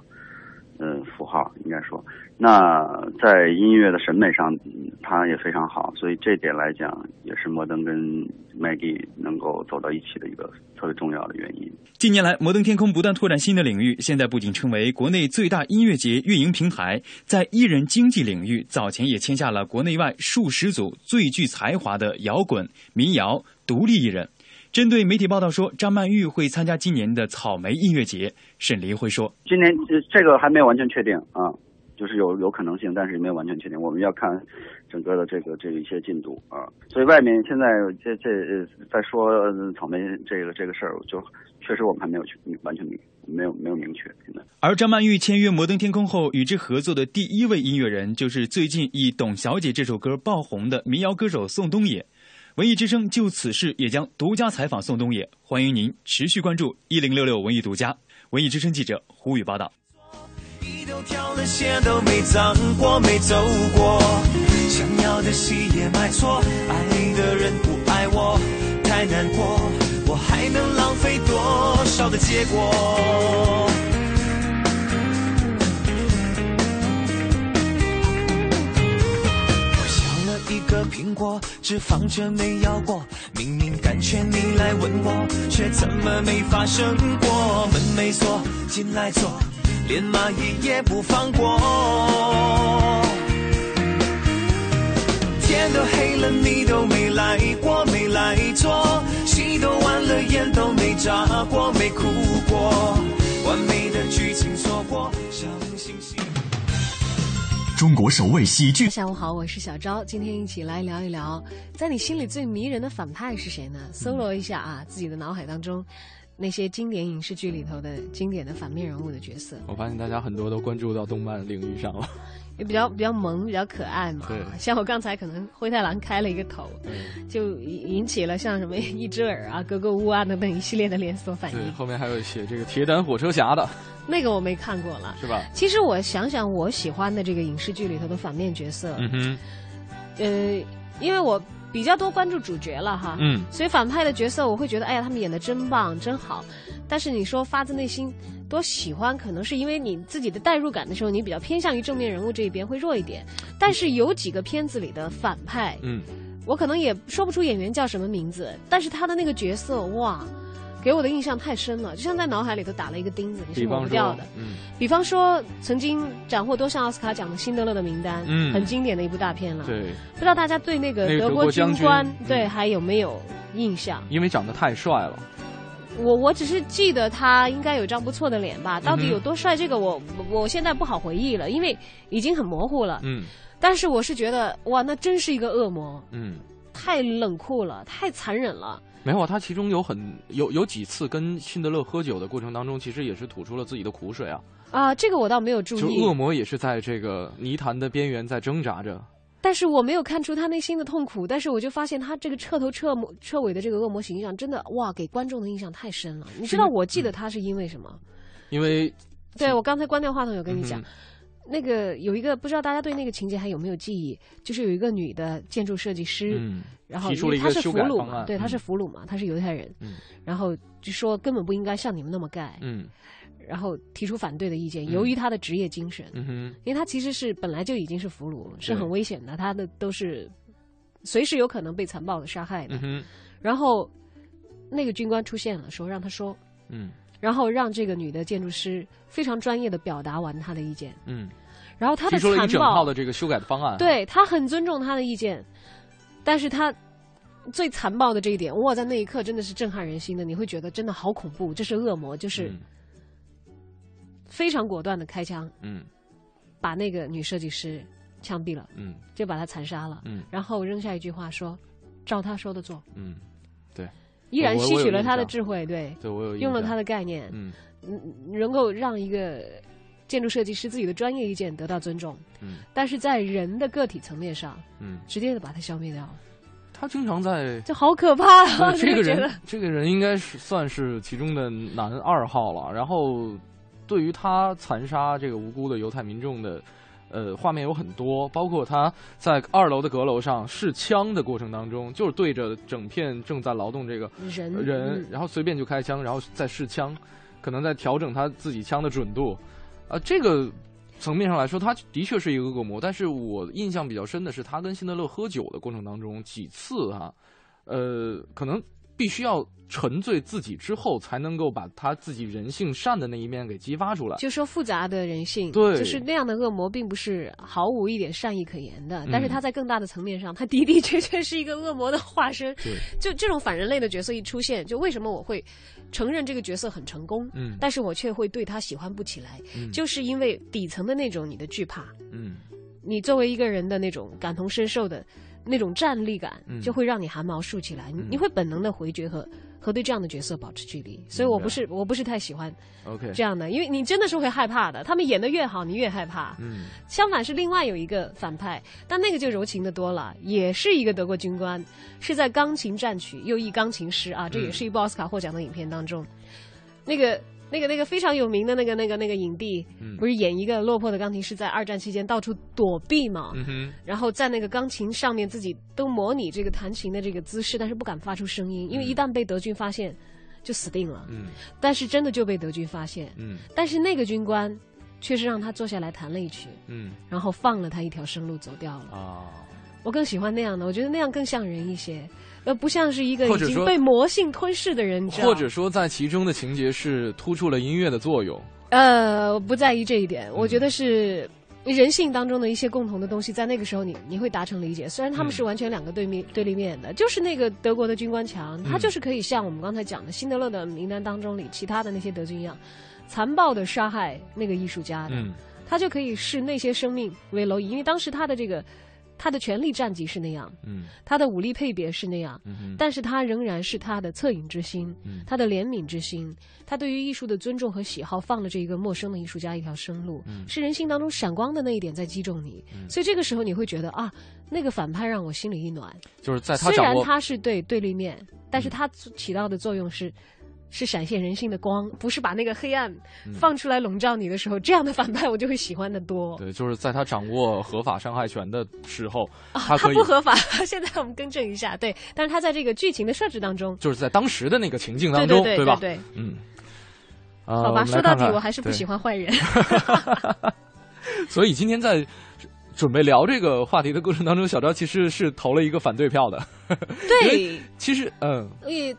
嗯，符号应该说。那在音乐的审美上，它也非常好，所以这点来讲，也是摩登跟 Maggie 能够走到一起的一个特别重要的原因。近年来，摩登天空不断拓展新的领域，现在不仅成为国内最大音乐节运营平台，在艺人经济领域，早前也签下了国内外数十组最具才华的摇滚、民谣、独立艺人。针对媒体报道说张曼玉会参加今年的草莓音乐节，沈黎会说：“今年这个还没有完全确定啊。”就是有有可能性，但是也没有完全确定。我们要看整个的这个这个一些进度啊。所以外面现在这这在说草莓这个这个事儿，就确实我们还没有去完全明没有没有明确现在。而张曼玉签约摩登天空后，与之合作的第一位音乐人就是最近以《董小姐》这首歌爆红的民谣歌手宋冬野。文艺之声就此事也将独家采访宋冬野，欢迎您持续关注一零六六文艺独家。文艺之声记者胡宇报道。挑了鞋都没脏过，没走过，想要的戏也买错，爱的人不爱我，太难过，我还能浪费多少的结果？苹果，只放着没咬过，明明感觉你来吻我，却怎么没发生过？门没锁，进来坐。连蚂蚁也不放过。天都黑了，你都没来过，没来坐。戏都完了，眼都没眨过，没哭过。完美的剧情错过，像星星。中中国首位喜剧。下午好，我是小昭，今天一起来聊一聊，在你心里最迷人的反派是谁呢？搜罗一下啊，自己的脑海当中。那些经典影视剧里头的经典的反面人物的角色，我发现大家很多都关注到动漫领域上了，也比较比较萌，比较可爱嘛。对，像我刚才可能灰太狼开了一个头，就引起了像什么一只耳啊、格格巫啊等等一系列的连锁反应。对，后面还有写这个铁胆火车侠的，那个我没看过了，是吧？其实我想想，我喜欢的这个影视剧里头的反面角色，嗯哼，呃，因为我。比较多关注主角了哈，嗯，所以反派的角色我会觉得，哎呀，他们演的真棒，真好。但是你说发自内心多喜欢，可能是因为你自己的代入感的时候，你比较偏向于正面人物这一边会弱一点。但是有几个片子里的反派，嗯，我可能也说不出演员叫什么名字，但是他的那个角色，哇。给我的印象太深了，就像在脑海里头打了一个钉子，你是抹不掉的。嗯，比方说曾经斩获多项奥斯卡奖的《辛德勒的名单》，嗯，很经典的一部大片了。对，不知道大家对那个德国军官对还有没有印象？因为长得太帅了。我我只是记得他应该有张不错的脸吧，到底有多帅，这个我我现在不好回忆了，因为已经很模糊了。嗯，但是我是觉得哇，那真是一个恶魔。嗯，太冷酷了，太残忍了。没有，他其中有很有有几次跟辛德勒喝酒的过程当中，其实也是吐出了自己的苦水啊。啊，这个我倒没有注意。就恶魔也是在这个泥潭的边缘在挣扎着。但是我没有看出他内心的痛苦，但是我就发现他这个彻头彻彻尾的这个恶魔形象，真的哇，给观众的印象太深了。你知道我记得他是因为什么？因为，对我刚才关掉话筒有跟你讲。那个有一个不知道大家对那个情节还有没有记忆？就是有一个女的建筑设计师，然后她是俘虏嘛，对，她是俘虏嘛，她是犹太人，然后就说根本不应该像你们那么盖，然后提出反对的意见。由于她的职业精神，因为她其实是本来就已经是俘虏，是很危险的，她的都是随时有可能被残暴的杀害的。然后那个军官出现了，说让他说。然后让这个女的建筑师非常专业的表达完他的意见。嗯，然后他的提出了一整套的这个修改的方案。对他很尊重他的意见，但是他最残暴的这一点，哇，在那一刻真的是震撼人心的。你会觉得真的好恐怖，这是恶魔，就是非常果断的开枪，嗯，把那个女设计师枪毙了，嗯，就把她残杀了，嗯，然后扔下一句话说：“照他说的做。”嗯，对。依然吸取了他的智慧，对，对我有用了他的概念，嗯，能够让一个建筑设计师自己的专业意见得到尊重，嗯，但是在人的个体层面上，嗯，直接的把他消灭掉。他经常在，这好可怕啊！这个人，这个人应该是算是其中的男二号了。然后，对于他残杀这个无辜的犹太民众的。呃，画面有很多，包括他在二楼的阁楼上试枪的过程当中，就是对着整片正在劳动这个人人，然后随便就开枪，然后再试枪，可能在调整他自己枪的准度。啊，这个层面上来说，他的确是一个恶魔。但是我印象比较深的是，他跟辛德勒喝酒的过程当中几次哈，呃，可能。必须要沉醉自己之后，才能够把他自己人性善的那一面给激发出来。就说复杂的人性，对，就是那样的恶魔，并不是毫无一点善意可言的。但是他在更大的层面上，他的的确确是一个恶魔的化身。对，就这种反人类的角色一出现，就为什么我会承认这个角色很成功？嗯，但是我却会对他喜欢不起来，嗯，就是因为底层的那种你的惧怕。嗯，你作为一个人的那种感同身受的。那种战力感就会让你汗毛竖起来，你你会本能的回绝和和对这样的角色保持距离，所以我不是我不是太喜欢，OK。这样的，因为你真的是会害怕的，他们演的越好，你越害怕。嗯，相反是另外有一个反派，但那个就柔情的多了，也是一个德国军官，是在钢琴战曲又一钢琴师啊，这也是一部奥斯卡获奖的影片当中，那个。那个那个非常有名的那个那个那个影帝，不是演一个落魄的钢琴师，在二战期间到处躲避嘛？然后在那个钢琴上面自己都模拟这个弹琴的这个姿势，但是不敢发出声音，因为一旦被德军发现，就死定了。嗯，但是真的就被德军发现。嗯，但是那个军官却是让他坐下来弹了一曲。嗯，然后放了他一条生路走掉了。啊，我更喜欢那样的，我觉得那样更像人一些。呃，不像是一个已经被魔性吞噬的人，或者说在其中的情节是突出了音乐的作用。呃，不在意这一点，我觉得是人性当中的一些共同的东西，在那个时候你你会达成理解。虽然他们是完全两个对面对立面的，就是那个德国的军官强，他就是可以像我们刚才讲的辛德勒的名单当中里其他的那些德军一样，残暴的杀害那个艺术家的。他就可以视那些生命为蝼蚁，因为当时他的这个。他的权力战绩是那样，嗯，他的武力配别是那样，嗯但是他仍然是他的恻隐之心，嗯，他的怜悯之心，他对于艺术的尊重和喜好，放了这一个陌生的艺术家一条生路，嗯，是人性当中闪光的那一点在击中你，所以这个时候你会觉得啊，那个反派让我心里一暖，就是在他虽然他是对对立面，但是他起到的作用是。是闪现人性的光，不是把那个黑暗放出来笼罩你的时候，这样的反派我就会喜欢的多。对，就是在他掌握合法伤害权的时候，他。他不合法。现在我们更正一下，对，但是他在这个剧情的设置当中，就是在当时的那个情境当中，对吧？对，嗯。好吧，说到底我还是不喜欢坏人。所以今天在。准备聊这个话题的过程当中，小昭其实是投了一个反对票的。对，其实嗯，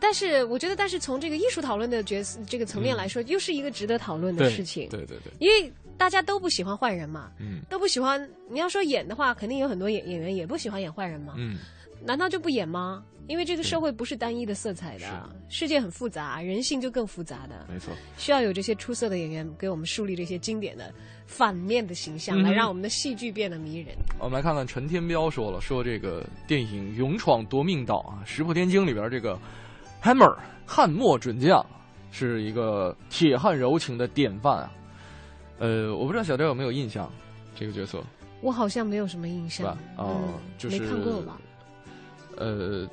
但是我觉得，但是从这个艺术讨论的角色这个层面来说，又是一个值得讨论的事情。对对对，因为大家都不喜欢坏人嘛，嗯，都不喜欢。你要说演的话，肯定有很多演演员也不喜欢演坏人嘛，嗯，难道就不演吗？因为这个社会不是单一的色彩的，世界很复杂，人性就更复杂的。没错，需要有这些出色的演员给我们树立这些经典的反面的形象，来让我们的戏剧变得迷人。我们来看看陈天彪说了，说这个电影《勇闯夺命岛》啊，《石破天惊》里边这个 Hammer 汉末准将是一个铁汉柔情的典范啊。呃，我不知道小赵有没有印象这个角色？我好像没有什么印象。哦，就是没看过吧？呃。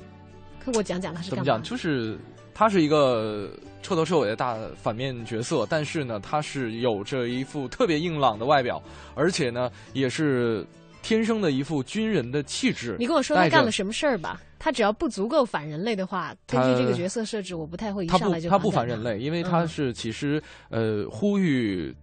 跟我讲讲他是怎么讲？就是他是一个彻头彻尾的大反面角色，但是呢，他是有着一副特别硬朗的外表，而且呢，也是天生的一副军人的气质。你跟我说他干了什么事儿吧？他只要不足够反人类的话，根据这个角色设置，我不太会一上来就他不反人类，因为他是其实呃呼吁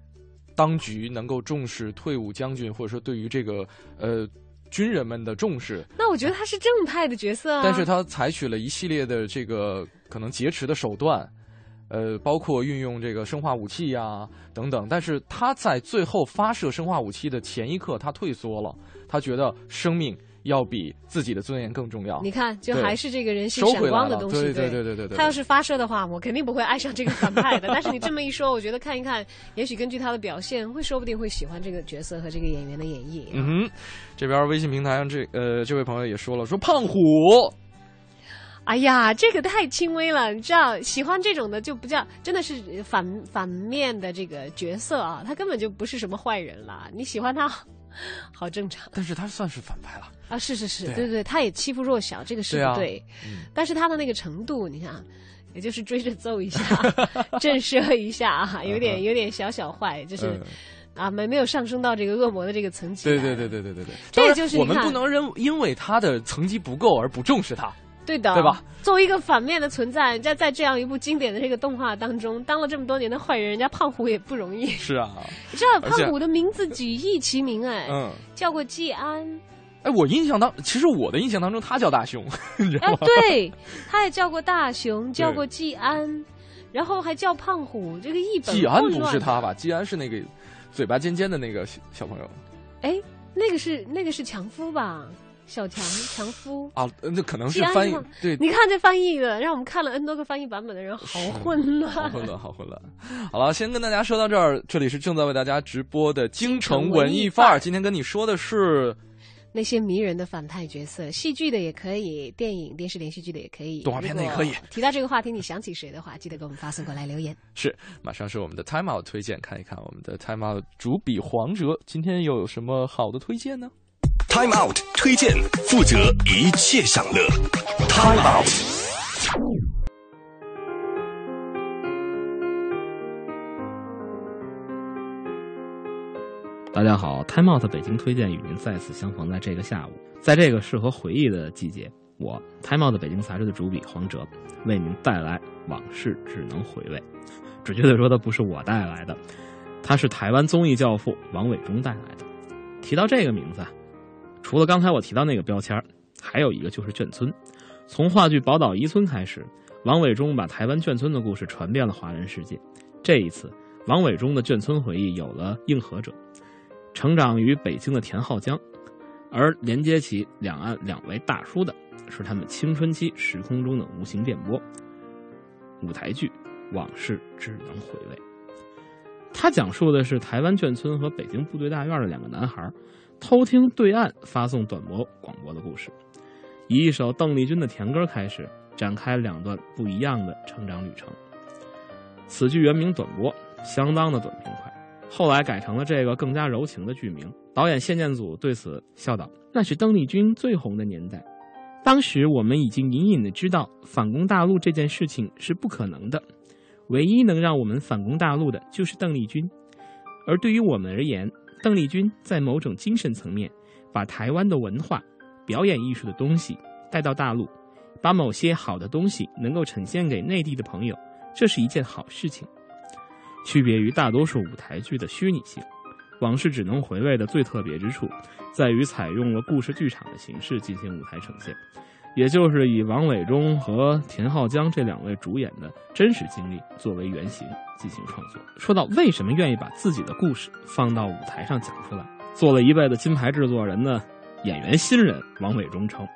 当局能够重视退伍将军，或者说对于这个呃。军人们的重视，那我觉得他是正派的角色啊。但是他采取了一系列的这个可能劫持的手段，呃，包括运用这个生化武器呀等等。但是他在最后发射生化武器的前一刻，他退缩了，他觉得生命。要比自己的尊严更重要。你看，就还是这个人性闪光的东西。对对对对对对。他要是发射的话，我肯定不会爱上这个反派的。但是你这么一说，我觉得看一看，也许根据他的表现，会说不定会喜欢这个角色和这个演员的演绎。嗯哼，这边微信平台上这呃这位朋友也说了，说胖虎。哎呀，这个太轻微了，你知道，喜欢这种的就不叫真的是反反面的这个角色啊，他根本就不是什么坏人了。你喜欢他，好正常。但是他算是反派了。啊，是是是，对对对，他也欺负弱小，这个是不对。但是他的那个程度，你看，也就是追着揍一下，震慑一下啊，有点有点小小坏，就是啊，没没有上升到这个恶魔的这个层级。对对对对对对对，这就是我们不能认因为他的层级不够而不重视他。对的，对吧？作为一个反面的存在，人家在这样一部经典的这个动画当中，当了这么多年的坏人，人家胖虎也不容易。是啊，你知道胖虎的名字举义齐名，哎，嗯，叫过季安。哎，我印象当，其实我的印象当中，他叫大雄，你知道吗？对，他也叫过大雄，叫过季安，然后还叫胖虎。这个一本季安不是他吧？季安是那个嘴巴尖尖的那个小朋友。哎，那个是那个是强夫吧？小强强夫啊，那可能是翻译。对，你看这翻译的，让我们看了 N 多个翻译版本的人，好混乱，好混乱，好混乱。好了，先跟大家说到这儿，这里是正在为大家直播的京城文艺范儿。今天跟你说的是。那些迷人的反派角色，戏剧的也可以，电影、电视连续剧的也可以，动画片的也可以。提到这个话题，你想起谁的话，记得给我们发送过来留言。是，马上是我们的 Time Out 推荐，看一看我们的 Time Out 主笔黄哲今天又有什么好的推荐呢？Time Out 推荐，负责一切享乐。Time Out。大家好，Time Out 北京推荐与您再次相逢在这个下午，在这个适合回忆的季节，我 Time Out 北京杂志的主笔黄哲为您带来往事只能回味。准确的说，它不是我带来的，它是台湾综艺教父王伟忠带来的。提到这个名字，除了刚才我提到那个标签还有一个就是眷村。从话剧《宝岛遗村》开始，王伟忠把台湾眷村的故事传遍了华人世界。这一次，王伟忠的眷村回忆有了应和者。成长于北京的田浩江，而连接起两岸两位大叔的是他们青春期时空中的无形电波。舞台剧《往事只能回味》，它讲述的是台湾眷村和北京部队大院的两个男孩偷听对岸发送短波广播的故事，以一首邓丽君的甜歌开始，展开两段不一样的成长旅程。此剧原名《短波》，相当的短平快，后来改成了这个更加柔情的剧名。导演谢念祖对此笑道：“那是邓丽君最红的年代，当时我们已经隐隐的知道反攻大陆这件事情是不可能的，唯一能让我们反攻大陆的就是邓丽君。而对于我们而言，邓丽君在某种精神层面，把台湾的文化、表演艺术的东西带到大陆，把某些好的东西能够呈现给内地的朋友，这是一件好事情。区别于大多数舞台剧的虚拟性。”往事只能回味的最特别之处，在于采用了故事剧场的形式进行舞台呈现，也就是以王伟忠和田浩江这两位主演的真实经历作为原型进行创作。说到为什么愿意把自己的故事放到舞台上讲出来，做了一辈子金牌制作人的演员新人王伟忠称，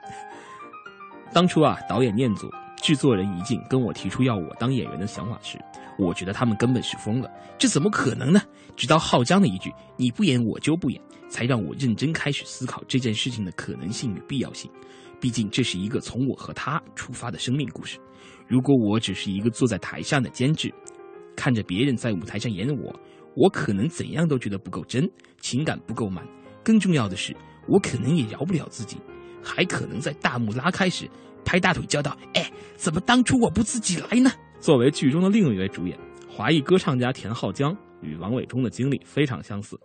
当初啊，导演念祖、制作人一静跟我提出要我当演员的想法时。我觉得他们根本是疯了，这怎么可能呢？直到浩江的一句“你不演我就不演”，才让我认真开始思考这件事情的可能性与必要性。毕竟这是一个从我和他出发的生命故事。如果我只是一个坐在台上的监制，看着别人在舞台上演的我，我可能怎样都觉得不够真，情感不够满。更重要的是，我可能也饶不了自己，还可能在大幕拉开时拍大腿叫道：“哎，怎么当初我不自己来呢？”作为剧中的另一位主演，华裔歌唱家田浩江与王伟忠的经历非常相似。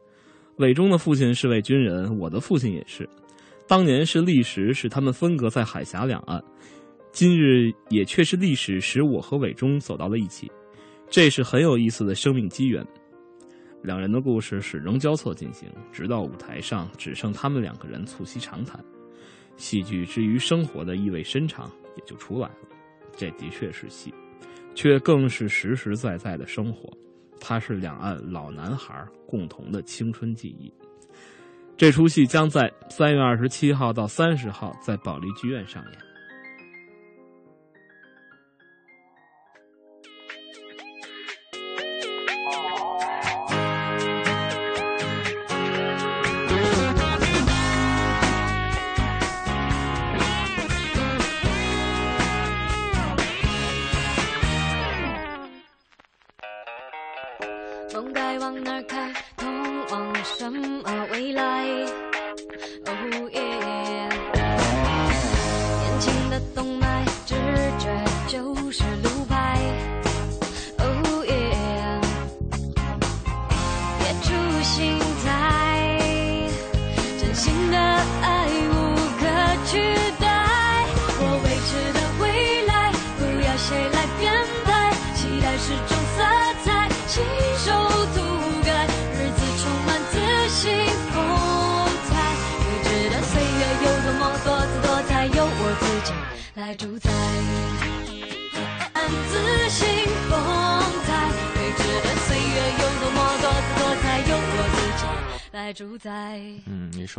伟忠的父亲是位军人，我的父亲也是。当年是历史使他们分隔在海峡两岸，今日也却是历史使我和伟忠走到了一起。这是很有意思的生命机缘。两人的故事始终交错进行，直到舞台上只剩他们两个人促膝长谈，戏剧之于生活的意味深长也就出来了。这的确是戏。却更是实实在在的生活，它是两岸老男孩共同的青春记忆。这出戏将在三月二十七号到三十号在保利剧院上演。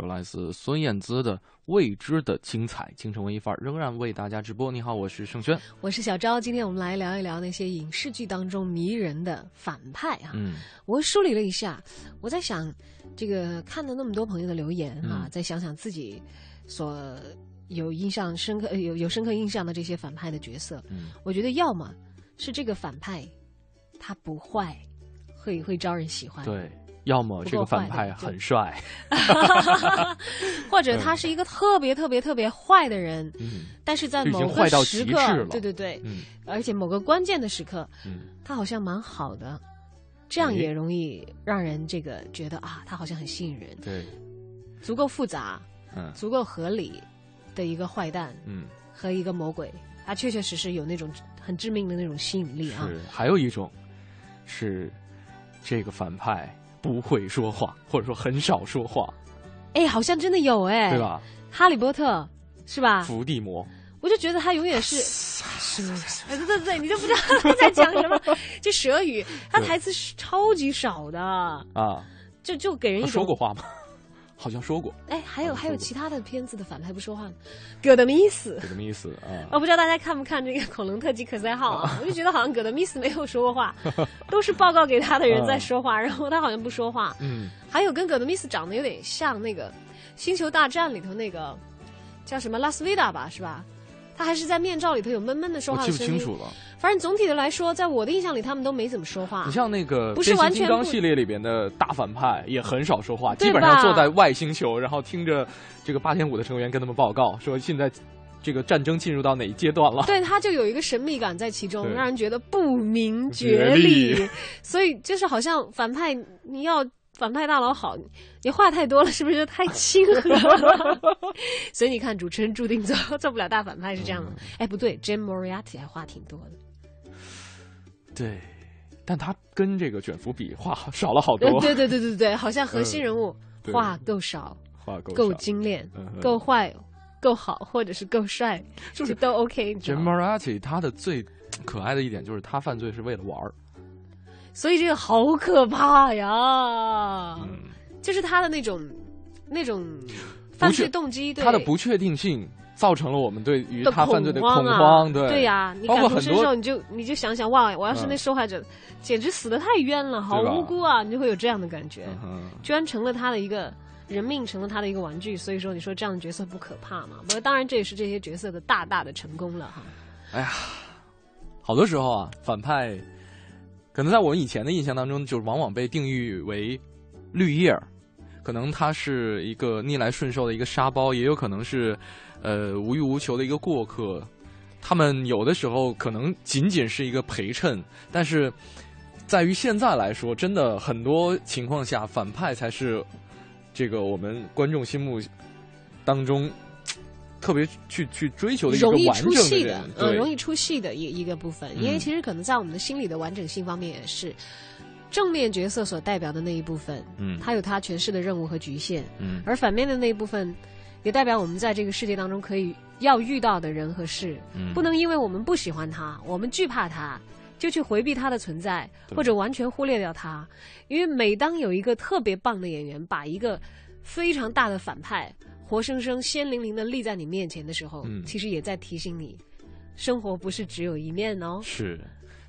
来自孙燕姿的《未知的精彩》，京城文艺范儿仍然为大家直播。你好，我是盛轩，我是小昭。今天我们来聊一聊那些影视剧当中迷人的反派啊。嗯，我梳理了一下，我在想，这个看了那么多朋友的留言啊，再想想自己所有印象深刻、有有深刻印象的这些反派的角色，嗯，我觉得要么是这个反派他不坏，会会招人喜欢。对。要么这个反派很帅，或者他是一个特别特别特别坏的人，但是在某个时刻，对对对，嗯。而且某个关键的时刻，嗯。他好像蛮好的，这样也容易让人这个觉得啊，他好像很吸引人，对，足够复杂，嗯，足够合理的一个坏蛋，嗯，和一个魔鬼，他确确实实有那种很致命的那种吸引力啊。是，还有一种是这个反派。不会说话，或者说很少说话，哎，好像真的有哎，对吧？哈利波特是吧？伏地魔，我就觉得他永远是 对对对，你都不知道他在讲什么，就蛇语，他台词是超级少的。啊，就就给人一种说过话吗？好像说过。哎，还有还有其他的片子的反派不说话呢，葛德米斯。葛德米斯啊，我不知道大家看不看这个《恐龙特级可赛号》啊？我就觉得好像葛德米斯没有说过话，都是报告给他的人在说话，然后他好像不说话。嗯，还有跟葛德米斯长得有点像那个《星球大战》里头那个叫什么拉斯维达吧，是吧？他还是在面罩里头有闷闷的说话的声音。记不清楚了。反正总体的来说，在我的印象里，他们都没怎么说话。你像那个不是完全金刚系列里边的大反派，也很少说话，基本上坐在外星球，然后听着这个八天五的成员跟他们报告说现在这个战争进入到哪一阶段了。对他就有一个神秘感在其中，让人觉得不明觉厉。所以就是好像反派你要。反派大佬好，你话太多了，是不是太亲和了？所以你看，主持人注定做做不了大反派是这样的。哎，不对，Jim Moriarty 还话挺多的。对，但他跟这个卷福比话 少了好多。对对对对对，好像核心人物话够少，话够够精炼，够坏，够好，或者是够帅，就是都 OK。Moriarty 他的最 可爱的一点就是他犯罪是为了玩儿。所以这个好可怕呀！就是他的那种那种犯罪动机，他的不确定性造成了我们对于他犯罪的恐慌。对对呀，你感同身受，你就你就想想哇，我要是那受害者，简直死的太冤了，好无辜啊！你就会有这样的感觉，居然成了他的一个人命，成了他的一个玩具。所以说，你说这样的角色不可怕吗？不，当然这也是这些角色的大大的成功了哈。哎呀，好多时候啊，反派。可能在我们以前的印象当中，就是往往被定义为绿叶儿，可能他是一个逆来顺受的一个沙包，也有可能是呃无欲无求的一个过客。他们有的时候可能仅仅是一个陪衬，但是在于现在来说，真的很多情况下，反派才是这个我们观众心目当中。特别去去追求的一个完整的，嗯，容易出戏的一一个部分，因为其实可能在我们的心理的完整性方面也是正面角色所代表的那一部分，嗯，它有它诠释的任务和局限，嗯，而反面的那一部分也代表我们在这个世界当中可以要遇到的人和事，嗯，不能因为我们不喜欢他，我们惧怕他，就去回避他的存在，或者完全忽略掉他，因为每当有一个特别棒的演员把一个非常大的反派。活生生、鲜灵灵的立在你面前的时候，嗯，其实也在提醒你，生活不是只有一面哦。是，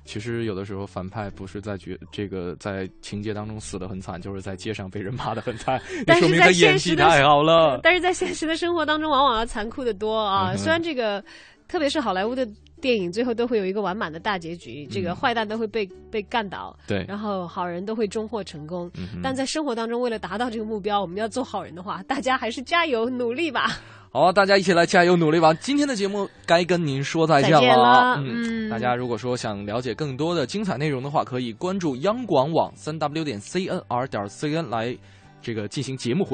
其实有的时候反派不是在角这个在情节当中死的很惨，就是在街上被人骂的很惨。但是在演技太好了。但是在现实的生活当中，往往要残酷的多啊。虽然这个，特别是好莱坞的。电影最后都会有一个完满的大结局，这个坏蛋都会被被干倒，对，然后好人都会终获成功。嗯但在生活当中，为了达到这个目标，我们要做好人的话，大家还是加油努力吧。好，大家一起来加油努力吧。今天的节目该跟您说再见了。嗯，大家如果说想了解更多的精彩内容的话，可以关注央广网三 w 点 cnr 点 cn 来这个进行节目。